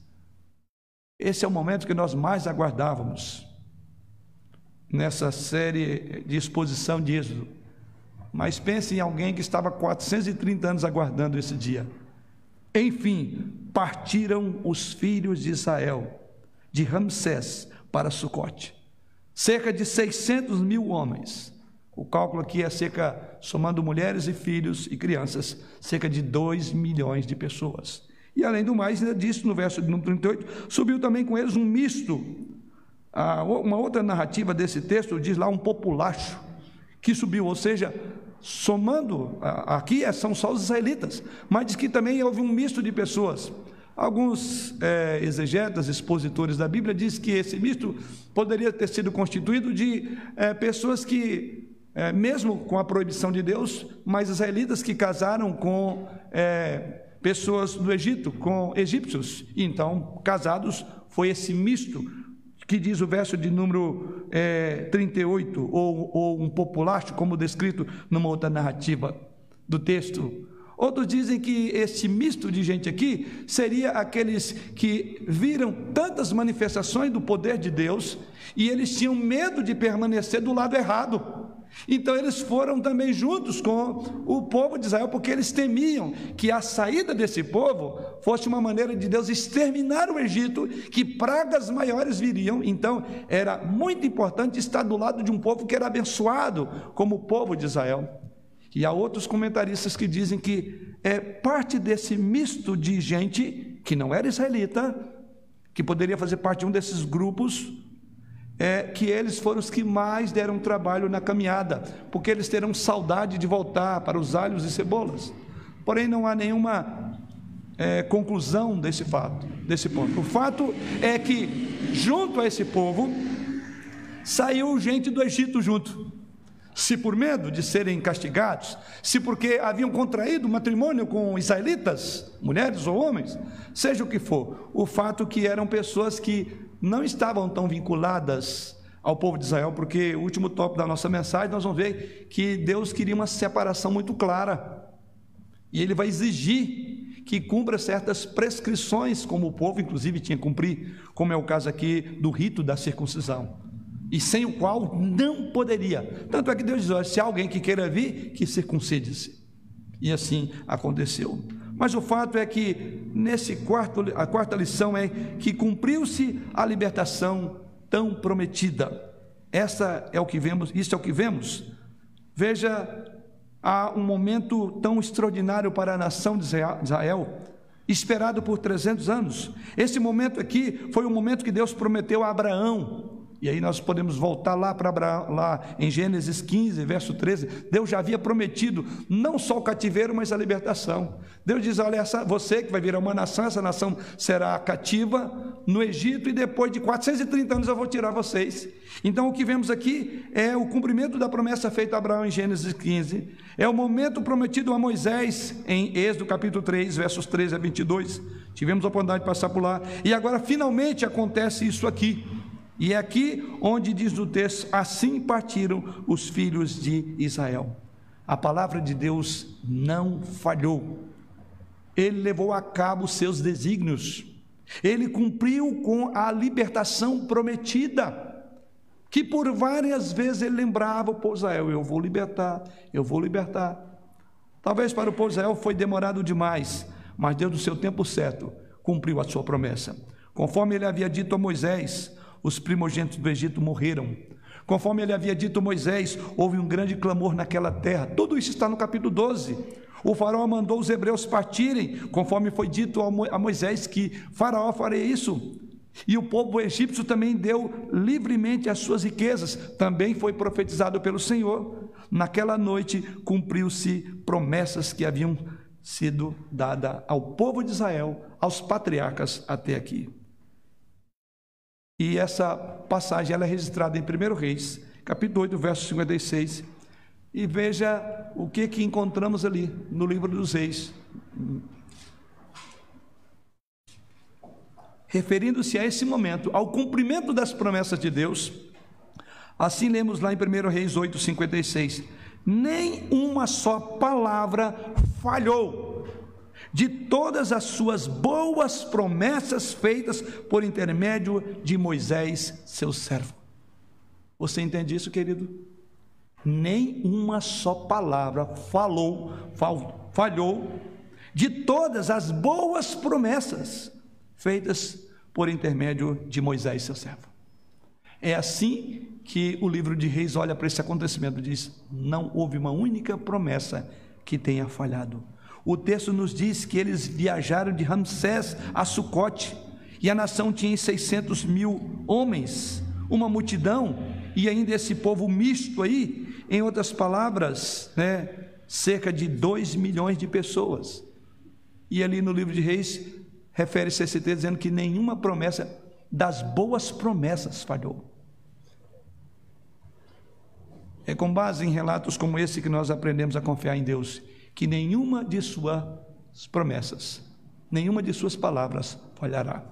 Esse é o momento que nós mais aguardávamos nessa série de exposição de Êxodo. Mas pense em alguém que estava 430 anos aguardando esse dia. Enfim, partiram os filhos de Israel de Ramsés para Sucote. Cerca de 600 mil homens. O cálculo aqui é cerca, somando mulheres e filhos e crianças, cerca de 2 milhões de pessoas. E além do mais, ainda disse no verso de número 38, subiu também com eles um misto ah, uma outra narrativa desse texto diz lá um populacho que subiu, ou seja, somando, aqui é, são só os israelitas, mas diz que também houve um misto de pessoas. Alguns é, exegetas, expositores da Bíblia, diz que esse misto poderia ter sido constituído de é, pessoas que, é, mesmo com a proibição de Deus, mas israelitas que casaram com é, pessoas do Egito, com egípcios. Então, casados, foi esse misto que diz o verso de número é, 38, ou, ou um populacho, como descrito numa outra narrativa do texto. Outros dizem que esse misto de gente aqui seria aqueles que viram tantas manifestações do poder de Deus e eles tinham medo de permanecer do lado errado. Então eles foram também juntos com o povo de Israel, porque eles temiam que a saída desse povo fosse uma maneira de Deus exterminar o Egito, que pragas maiores viriam. Então era muito importante estar do lado de um povo que era abençoado, como o povo de Israel. E há outros comentaristas que dizem que é parte desse misto de gente que não era israelita, que poderia fazer parte de um desses grupos é que eles foram os que mais deram trabalho na caminhada, porque eles terão saudade de voltar para os alhos e cebolas. Porém, não há nenhuma é, conclusão desse fato, desse ponto. O fato é que, junto a esse povo, saiu gente do Egito junto. Se por medo de serem castigados, se porque haviam contraído matrimônio com israelitas, mulheres ou homens, seja o que for, o fato que eram pessoas que não estavam tão vinculadas ao povo de Israel, porque o último tópico da nossa mensagem nós vamos ver que Deus queria uma separação muito clara. E ele vai exigir que cumpra certas prescrições, como o povo, inclusive, tinha que cumprir, como é o caso aqui do rito da circuncisão, e sem o qual não poderia. Tanto é que Deus diz: olha, se há alguém que queira vir, que circuncide-se. E assim aconteceu. Mas o fato é que nesse quarto, a quarta lição é que cumpriu-se a libertação tão prometida. Essa é o que vemos, isso é o que vemos. Veja, há um momento tão extraordinário para a nação de Israel, esperado por 300 anos. Esse momento aqui foi o momento que Deus prometeu a Abraão, e aí nós podemos voltar lá para lá em Gênesis 15, verso 13. Deus já havia prometido não só o cativeiro, mas a libertação. Deus diz: Olha, essa, você que vai virar uma nação, essa nação será cativa no Egito, e depois de 430 anos eu vou tirar vocês. Então o que vemos aqui é o cumprimento da promessa feita a Abraão em Gênesis 15. É o momento prometido a Moisés em Êxodo capítulo 3, versos 13 a 22. Tivemos a oportunidade de passar por lá. E agora finalmente acontece isso aqui. E é aqui onde diz o texto: assim partiram os filhos de Israel. A palavra de Deus não falhou. Ele levou a cabo seus desígnios. Ele cumpriu com a libertação prometida, que por várias vezes ele lembrava o povo eu vou libertar, eu vou libertar. Talvez para o povo foi demorado demais, mas Deus, no seu tempo certo, cumpriu a sua promessa. Conforme ele havia dito a Moisés, os primogênitos do Egito morreram. Conforme ele havia dito a Moisés, houve um grande clamor naquela terra. Tudo isso está no capítulo 12. O faraó mandou os hebreus partirem, conforme foi dito a Moisés que faraó faria isso. E o povo egípcio também deu livremente as suas riquezas, também foi profetizado pelo Senhor. Naquela noite cumpriu-se promessas que haviam sido dadas ao povo de Israel, aos patriarcas até aqui. E essa passagem ela é registrada em 1 Reis, capítulo 8, verso 56. E veja o que, que encontramos ali no livro dos Reis. Referindo-se a esse momento, ao cumprimento das promessas de Deus, assim lemos lá em 1 Reis 8, 56. Nem uma só palavra falhou de todas as suas boas promessas feitas por intermédio de Moisés, seu servo. Você entende isso, querido? Nem uma só palavra falou, falhou de todas as boas promessas feitas por intermédio de Moisés, seu servo. É assim que o livro de Reis olha para esse acontecimento e diz: não houve uma única promessa que tenha falhado. O texto nos diz que eles viajaram de Ramsés a Sucote, e a nação tinha 600 mil homens, uma multidão, e ainda esse povo misto aí, em outras palavras, né, cerca de 2 milhões de pessoas. E ali no livro de Reis, refere-se a esse texto dizendo que nenhuma promessa das boas promessas falhou. É com base em relatos como esse que nós aprendemos a confiar em Deus que nenhuma de suas promessas, nenhuma de suas palavras falhará.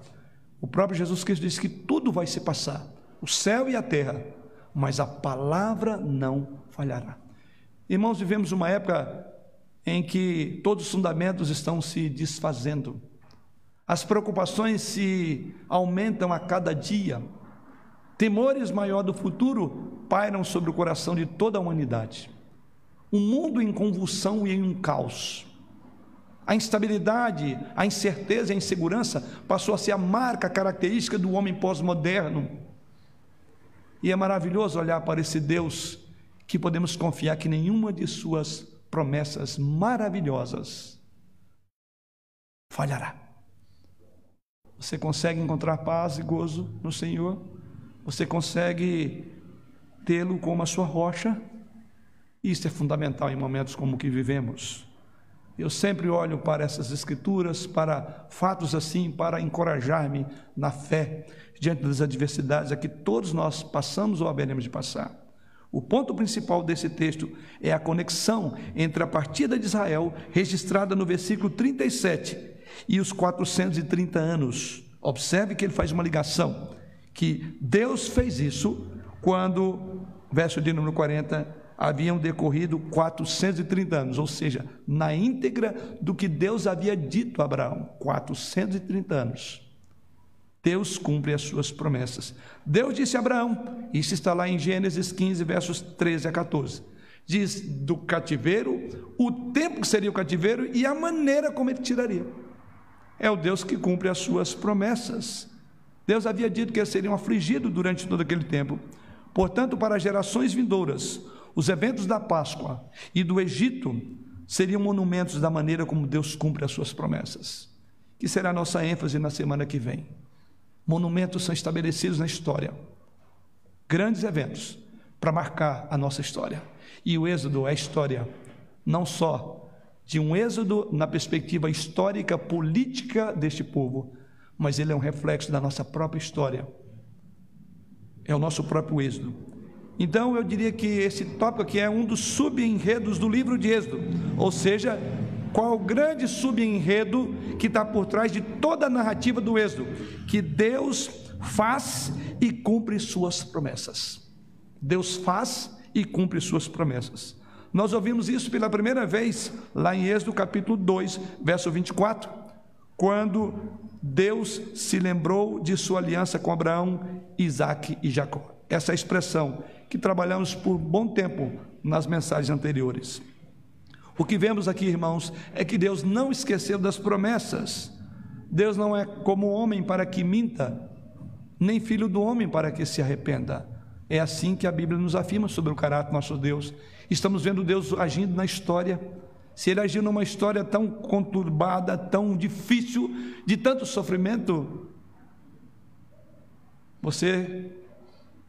O próprio Jesus Cristo disse que tudo vai se passar, o céu e a terra, mas a palavra não falhará. Irmãos, vivemos uma época em que todos os fundamentos estão se desfazendo, as preocupações se aumentam a cada dia, temores maior do futuro pairam sobre o coração de toda a humanidade um mundo em convulsão e em um caos. A instabilidade, a incerteza e a insegurança passou a ser a marca característica do homem pós-moderno. E é maravilhoso olhar para esse Deus que podemos confiar que nenhuma de suas promessas maravilhosas falhará. Você consegue encontrar paz e gozo no Senhor? Você consegue tê-lo como a sua rocha? Isso é fundamental em momentos como o que vivemos. Eu sempre olho para essas escrituras, para fatos assim, para encorajar-me na fé diante das adversidades a que todos nós passamos ou haveremos de passar. O ponto principal desse texto é a conexão entre a partida de Israel, registrada no versículo 37, e os 430 anos. Observe que ele faz uma ligação, que Deus fez isso quando, verso de número 40, haviam decorrido 430 anos, ou seja, na íntegra do que Deus havia dito a Abraão, 430 anos. Deus cumpre as suas promessas. Deus disse a Abraão, isso está lá em Gênesis 15, versos 13 a 14. Diz do cativeiro, o tempo que seria o cativeiro e a maneira como ele tiraria. É o Deus que cumpre as suas promessas. Deus havia dito que eles seriam afligidos durante todo aquele tempo. Portanto, para gerações vindouras, os eventos da Páscoa e do Egito seriam monumentos da maneira como Deus cumpre as suas promessas, que será a nossa ênfase na semana que vem. Monumentos são estabelecidos na história, grandes eventos para marcar a nossa história. E o Êxodo é a história não só de um êxodo na perspectiva histórica, política deste povo, mas ele é um reflexo da nossa própria história. É o nosso próprio êxodo. Então eu diria que esse tópico aqui é um dos subenredos do livro de Êxodo, ou seja, qual o grande subenredo que está por trás de toda a narrativa do Êxodo? Que Deus faz e cumpre suas promessas. Deus faz e cumpre suas promessas. Nós ouvimos isso pela primeira vez lá em Êxodo capítulo 2, verso 24, quando Deus se lembrou de sua aliança com Abraão, Isaac e Jacó. Essa expressão que trabalhamos por bom tempo nas mensagens anteriores. O que vemos aqui, irmãos, é que Deus não esqueceu das promessas. Deus não é como homem para que minta, nem filho do homem para que se arrependa. É assim que a Bíblia nos afirma sobre o caráter nosso Deus. Estamos vendo Deus agindo na história. Se ele agiu numa história tão conturbada, tão difícil, de tanto sofrimento, você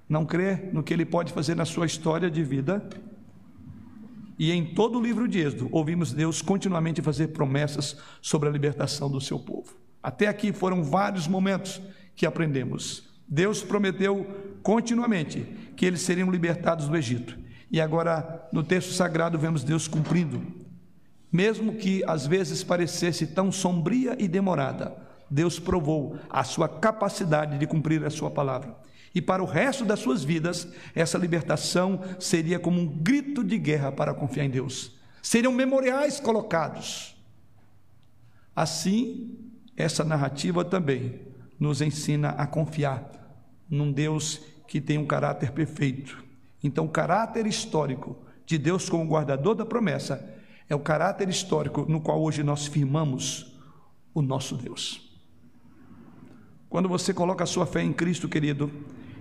não crê no que ele pode fazer na sua história de vida? E em todo o livro de Êxodo, ouvimos Deus continuamente fazer promessas sobre a libertação do seu povo. Até aqui foram vários momentos que aprendemos. Deus prometeu continuamente que eles seriam libertados do Egito. E agora, no texto sagrado, vemos Deus cumprindo. Mesmo que às vezes parecesse tão sombria e demorada, Deus provou a sua capacidade de cumprir a sua palavra. E para o resto das suas vidas, essa libertação seria como um grito de guerra para confiar em Deus. Seriam memoriais colocados. Assim, essa narrativa também nos ensina a confiar num Deus que tem um caráter perfeito. Então, o caráter histórico de Deus como guardador da promessa é o caráter histórico no qual hoje nós firmamos o nosso Deus. Quando você coloca a sua fé em Cristo, querido,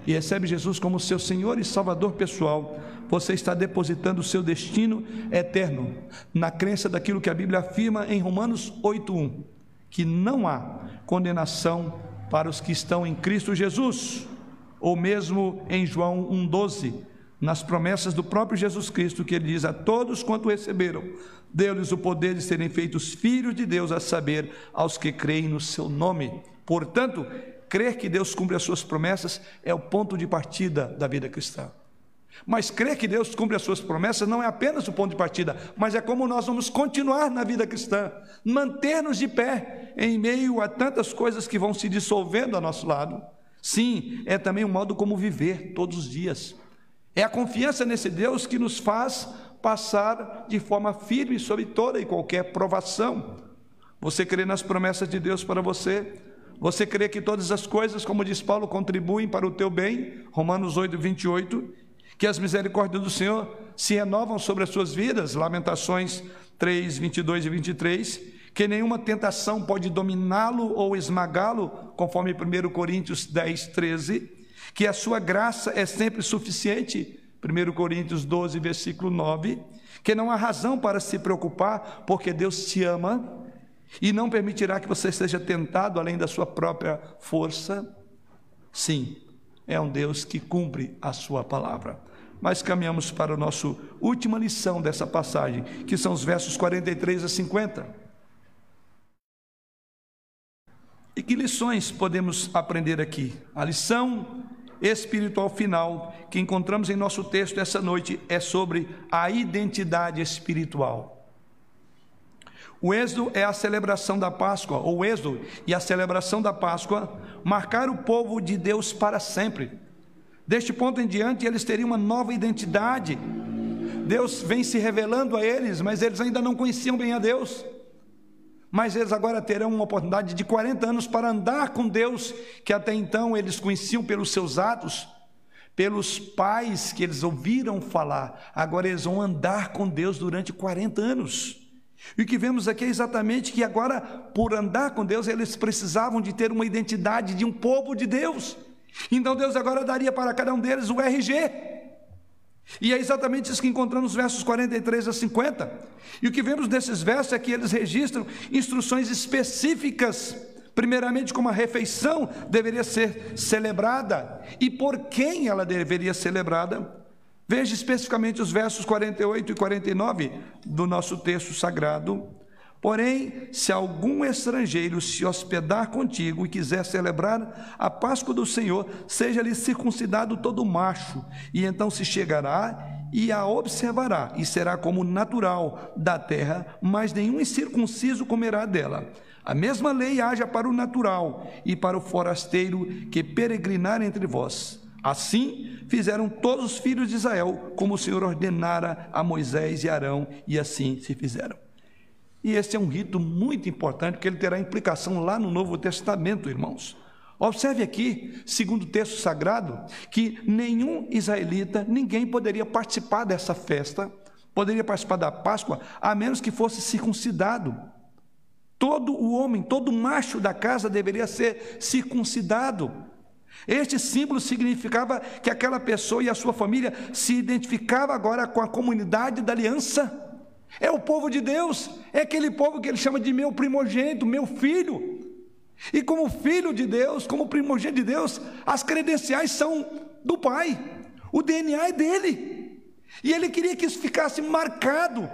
e recebe Jesus como seu Senhor e Salvador pessoal, você está depositando o seu destino eterno na crença daquilo que a Bíblia afirma em Romanos 8:1, que não há condenação para os que estão em Cristo Jesus, ou mesmo em João 1:12, nas promessas do próprio Jesus Cristo, que ele diz a todos quanto receberam, deu-lhes o poder de serem feitos filhos de Deus, a saber, aos que creem no seu nome. Portanto, crer que Deus cumpre as suas promessas é o ponto de partida da vida cristã. Mas crer que Deus cumpre as suas promessas não é apenas o ponto de partida, mas é como nós vamos continuar na vida cristã, manter-nos de pé em meio a tantas coisas que vão se dissolvendo ao nosso lado. Sim, é também o modo como viver todos os dias. É a confiança nesse Deus que nos faz passar de forma firme sobre toda e qualquer provação. Você crê nas promessas de Deus para você? Você crê que todas as coisas, como diz Paulo, contribuem para o teu bem? Romanos 8, 28. Que as misericórdias do Senhor se renovam sobre as suas vidas? Lamentações 3, 22 e 23. Que nenhuma tentação pode dominá-lo ou esmagá-lo, conforme 1 Coríntios 10, 13. Que a sua graça é sempre suficiente, 1 Coríntios 12, versículo 9. Que não há razão para se preocupar, porque Deus te ama e não permitirá que você seja tentado além da sua própria força. Sim, é um Deus que cumpre a sua palavra. Mas caminhamos para a nossa última lição dessa passagem, que são os versos 43 a 50. E que lições podemos aprender aqui? A lição espiritual final que encontramos em nosso texto essa noite é sobre a identidade espiritual. O êxodo é a celebração da Páscoa, ou êxodo e a celebração da Páscoa marcaram o povo de Deus para sempre. Deste ponto em diante, eles teriam uma nova identidade. Deus vem se revelando a eles, mas eles ainda não conheciam bem a Deus. Mas eles agora terão uma oportunidade de 40 anos para andar com Deus, que até então eles conheciam pelos seus atos, pelos pais que eles ouviram falar. Agora eles vão andar com Deus durante 40 anos. E o que vemos aqui é exatamente que agora, por andar com Deus, eles precisavam de ter uma identidade de um povo de Deus. Então Deus agora daria para cada um deles o RG. E é exatamente isso que encontramos nos versos 43 a 50. E o que vemos nesses versos é que eles registram instruções específicas, primeiramente como a refeição deveria ser celebrada e por quem ela deveria ser celebrada. Veja especificamente os versos 48 e 49 do nosso texto sagrado. Porém, se algum estrangeiro se hospedar contigo e quiser celebrar a Páscoa do Senhor, seja-lhe circuncidado todo macho, e então se chegará e a observará, e será como natural da terra, mas nenhum incircunciso comerá dela. A mesma lei haja para o natural e para o forasteiro que peregrinar entre vós. Assim fizeram todos os filhos de Israel, como o Senhor ordenara a Moisés e Arão, e assim se fizeram. E esse é um rito muito importante, porque ele terá implicação lá no Novo Testamento, irmãos. Observe aqui, segundo o texto sagrado, que nenhum israelita, ninguém poderia participar dessa festa, poderia participar da Páscoa, a menos que fosse circuncidado. Todo o homem, todo macho da casa deveria ser circuncidado. Este símbolo significava que aquela pessoa e a sua família se identificava agora com a comunidade da aliança. É o povo de Deus, é aquele povo que ele chama de meu primogênito, meu filho. E como filho de Deus, como primogênito de Deus, as credenciais são do Pai, o DNA é dele. E ele queria que isso ficasse marcado.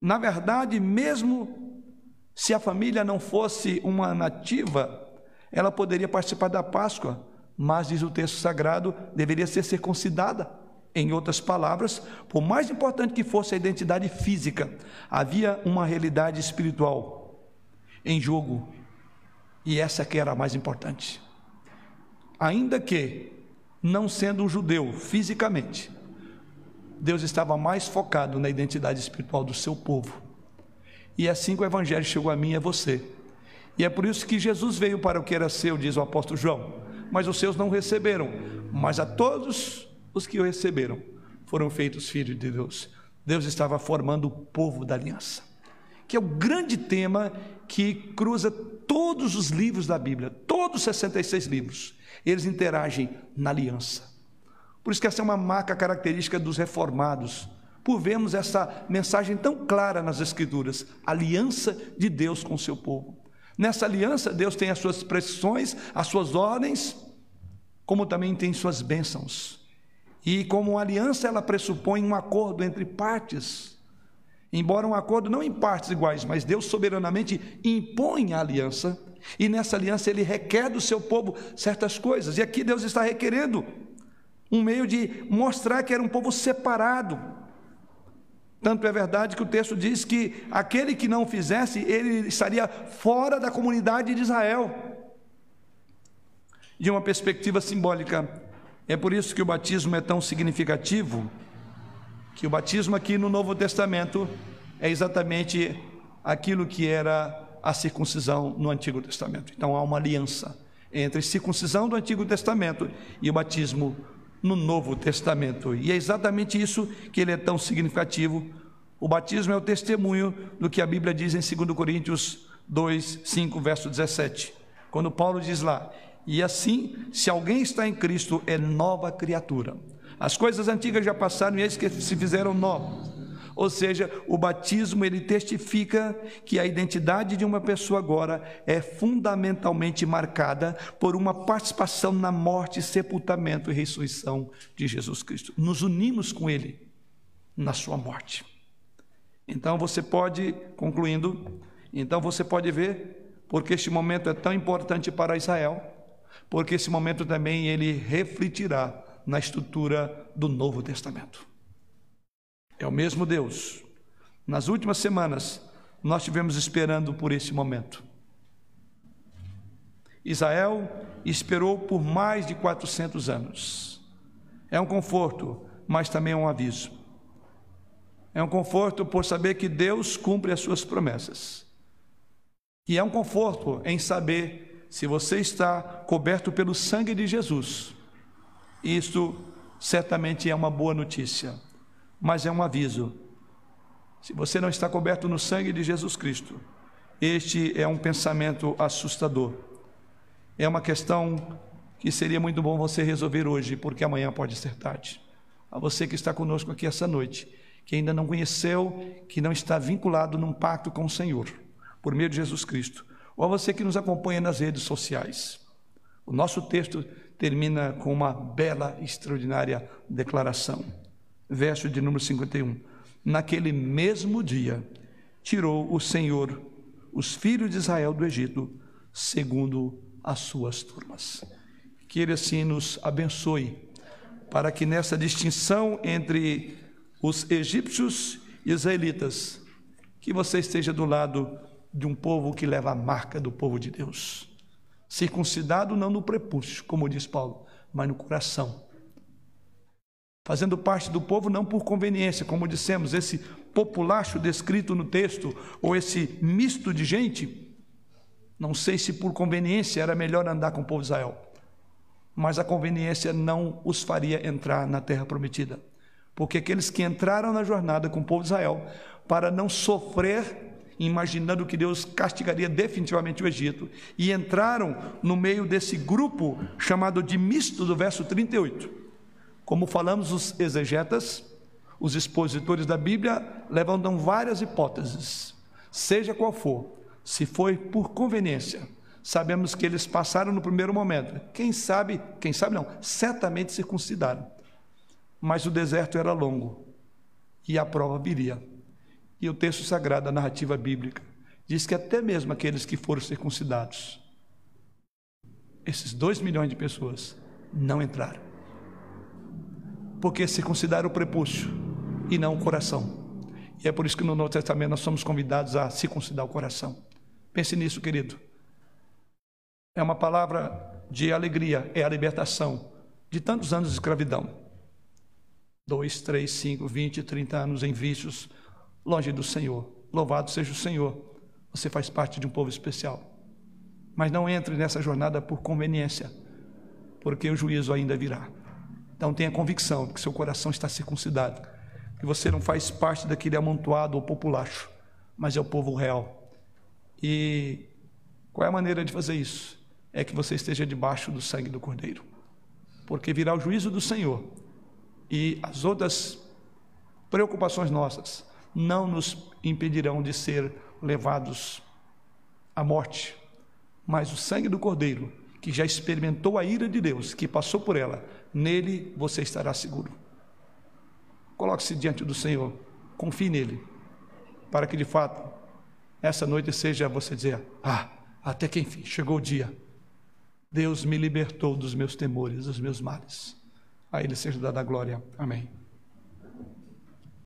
Na verdade, mesmo se a família não fosse uma nativa, ela poderia participar da Páscoa, mas diz o texto sagrado, deveria ser circuncidada. Em outras palavras, por mais importante que fosse a identidade física, havia uma realidade espiritual em jogo, e essa que era a mais importante. Ainda que, não sendo um judeu fisicamente, Deus estava mais focado na identidade espiritual do seu povo. E é assim que o Evangelho chegou a mim a você. E é por isso que Jesus veio para o que era seu, diz o apóstolo João. Mas os seus não receberam. Mas a todos os que o receberam foram feitos filhos de Deus. Deus estava formando o povo da aliança, que é o grande tema que cruza todos os livros da Bíblia, todos os 66 livros. Eles interagem na aliança. Por isso que essa é uma marca característica dos reformados. Por vermos essa mensagem tão clara nas Escrituras, aliança de Deus com o seu povo. Nessa aliança, Deus tem as suas prescrições, as suas ordens, como também tem suas bênçãos. E como aliança, ela pressupõe um acordo entre partes. Embora um acordo não em partes iguais, mas Deus soberanamente impõe a aliança, e nessa aliança ele requer do seu povo certas coisas. E aqui Deus está requerendo um meio de mostrar que era um povo separado. Tanto é verdade que o texto diz que aquele que não fizesse, ele estaria fora da comunidade de Israel. De uma perspectiva simbólica, é por isso que o batismo é tão significativo, que o batismo aqui no Novo Testamento é exatamente aquilo que era a circuncisão no Antigo Testamento. Então há uma aliança entre circuncisão do Antigo Testamento e o batismo no Novo Testamento. E é exatamente isso que ele é tão significativo. O batismo é o testemunho do que a Bíblia diz em 2 Coríntios 2, 5, verso 17. Quando Paulo diz lá: e assim, se alguém está em Cristo, é nova criatura. As coisas antigas já passaram e eis que se fizeram novas. Ou seja, o batismo ele testifica que a identidade de uma pessoa agora é fundamentalmente marcada por uma participação na morte, sepultamento e ressurreição de Jesus Cristo. Nos unimos com ele na sua morte. Então você pode, concluindo, então você pode ver porque este momento é tão importante para Israel porque esse momento também ele refletirá na estrutura do Novo Testamento. É o mesmo Deus. Nas últimas semanas, nós tivemos esperando por esse momento. Israel esperou por mais de 400 anos. É um conforto, mas também é um aviso. É um conforto por saber que Deus cumpre as suas promessas. E é um conforto em saber se você está coberto pelo sangue de Jesus. Isto certamente é uma boa notícia, mas é um aviso. Se você não está coberto no sangue de Jesus Cristo, este é um pensamento assustador. É uma questão que seria muito bom você resolver hoje, porque amanhã pode ser tarde. A você que está conosco aqui essa noite, que ainda não conheceu, que não está vinculado num pacto com o Senhor, por meio de Jesus Cristo, ou a você que nos acompanha nas redes sociais. O nosso texto termina com uma bela, extraordinária declaração. Verso de número 51. Naquele mesmo dia, tirou o Senhor os filhos de Israel do Egito, segundo as suas turmas. Que Ele assim nos abençoe, para que nessa distinção entre os egípcios e israelitas, que você esteja do lado de um povo que leva a marca do povo de Deus. Circuncidado não no prepúcio, como diz Paulo, mas no coração. Fazendo parte do povo não por conveniência, como dissemos, esse populacho descrito no texto, ou esse misto de gente, não sei se por conveniência era melhor andar com o povo de Israel mas a conveniência não os faria entrar na terra prometida. Porque aqueles que entraram na jornada com o povo de Israel, para não sofrer, imaginando que Deus castigaria definitivamente o Egito, e entraram no meio desse grupo chamado de misto do verso 38. Como falamos, os exegetas, os expositores da Bíblia, levantam várias hipóteses, seja qual for, se foi por conveniência Sabemos que eles passaram no primeiro momento. Quem sabe, quem sabe não, certamente circuncidaram. Mas o deserto era longo e a prova viria. E o texto sagrado, a narrativa bíblica, diz que até mesmo aqueles que foram circuncidados, esses dois milhões de pessoas, não entraram. Porque circuncidaram o prepúcio e não o coração. E é por isso que no Novo Testamento nós somos convidados a circuncidar o coração. Pense nisso, querido é uma palavra de alegria, é a libertação de tantos anos de escravidão. Dois, três, cinco, vinte, trinta anos em vícios, longe do Senhor. Louvado seja o Senhor. Você faz parte de um povo especial. Mas não entre nessa jornada por conveniência, porque o juízo ainda virá. Então tenha convicção de que seu coração está circuncidado, que você não faz parte daquele amontoado ou populacho, mas é o povo real. E qual é a maneira de fazer isso? é que você esteja debaixo do sangue do Cordeiro. Porque virá o juízo do Senhor e as outras preocupações nossas não nos impedirão de ser levados à morte. Mas o sangue do Cordeiro, que já experimentou a ira de Deus, que passou por ela, nele você estará seguro. Coloque-se diante do Senhor, confie nele, para que de fato essa noite seja você dizer: Ah, até que enfim, chegou o dia Deus me libertou dos meus temores, dos meus males. A Ele seja dada a glória. Amém.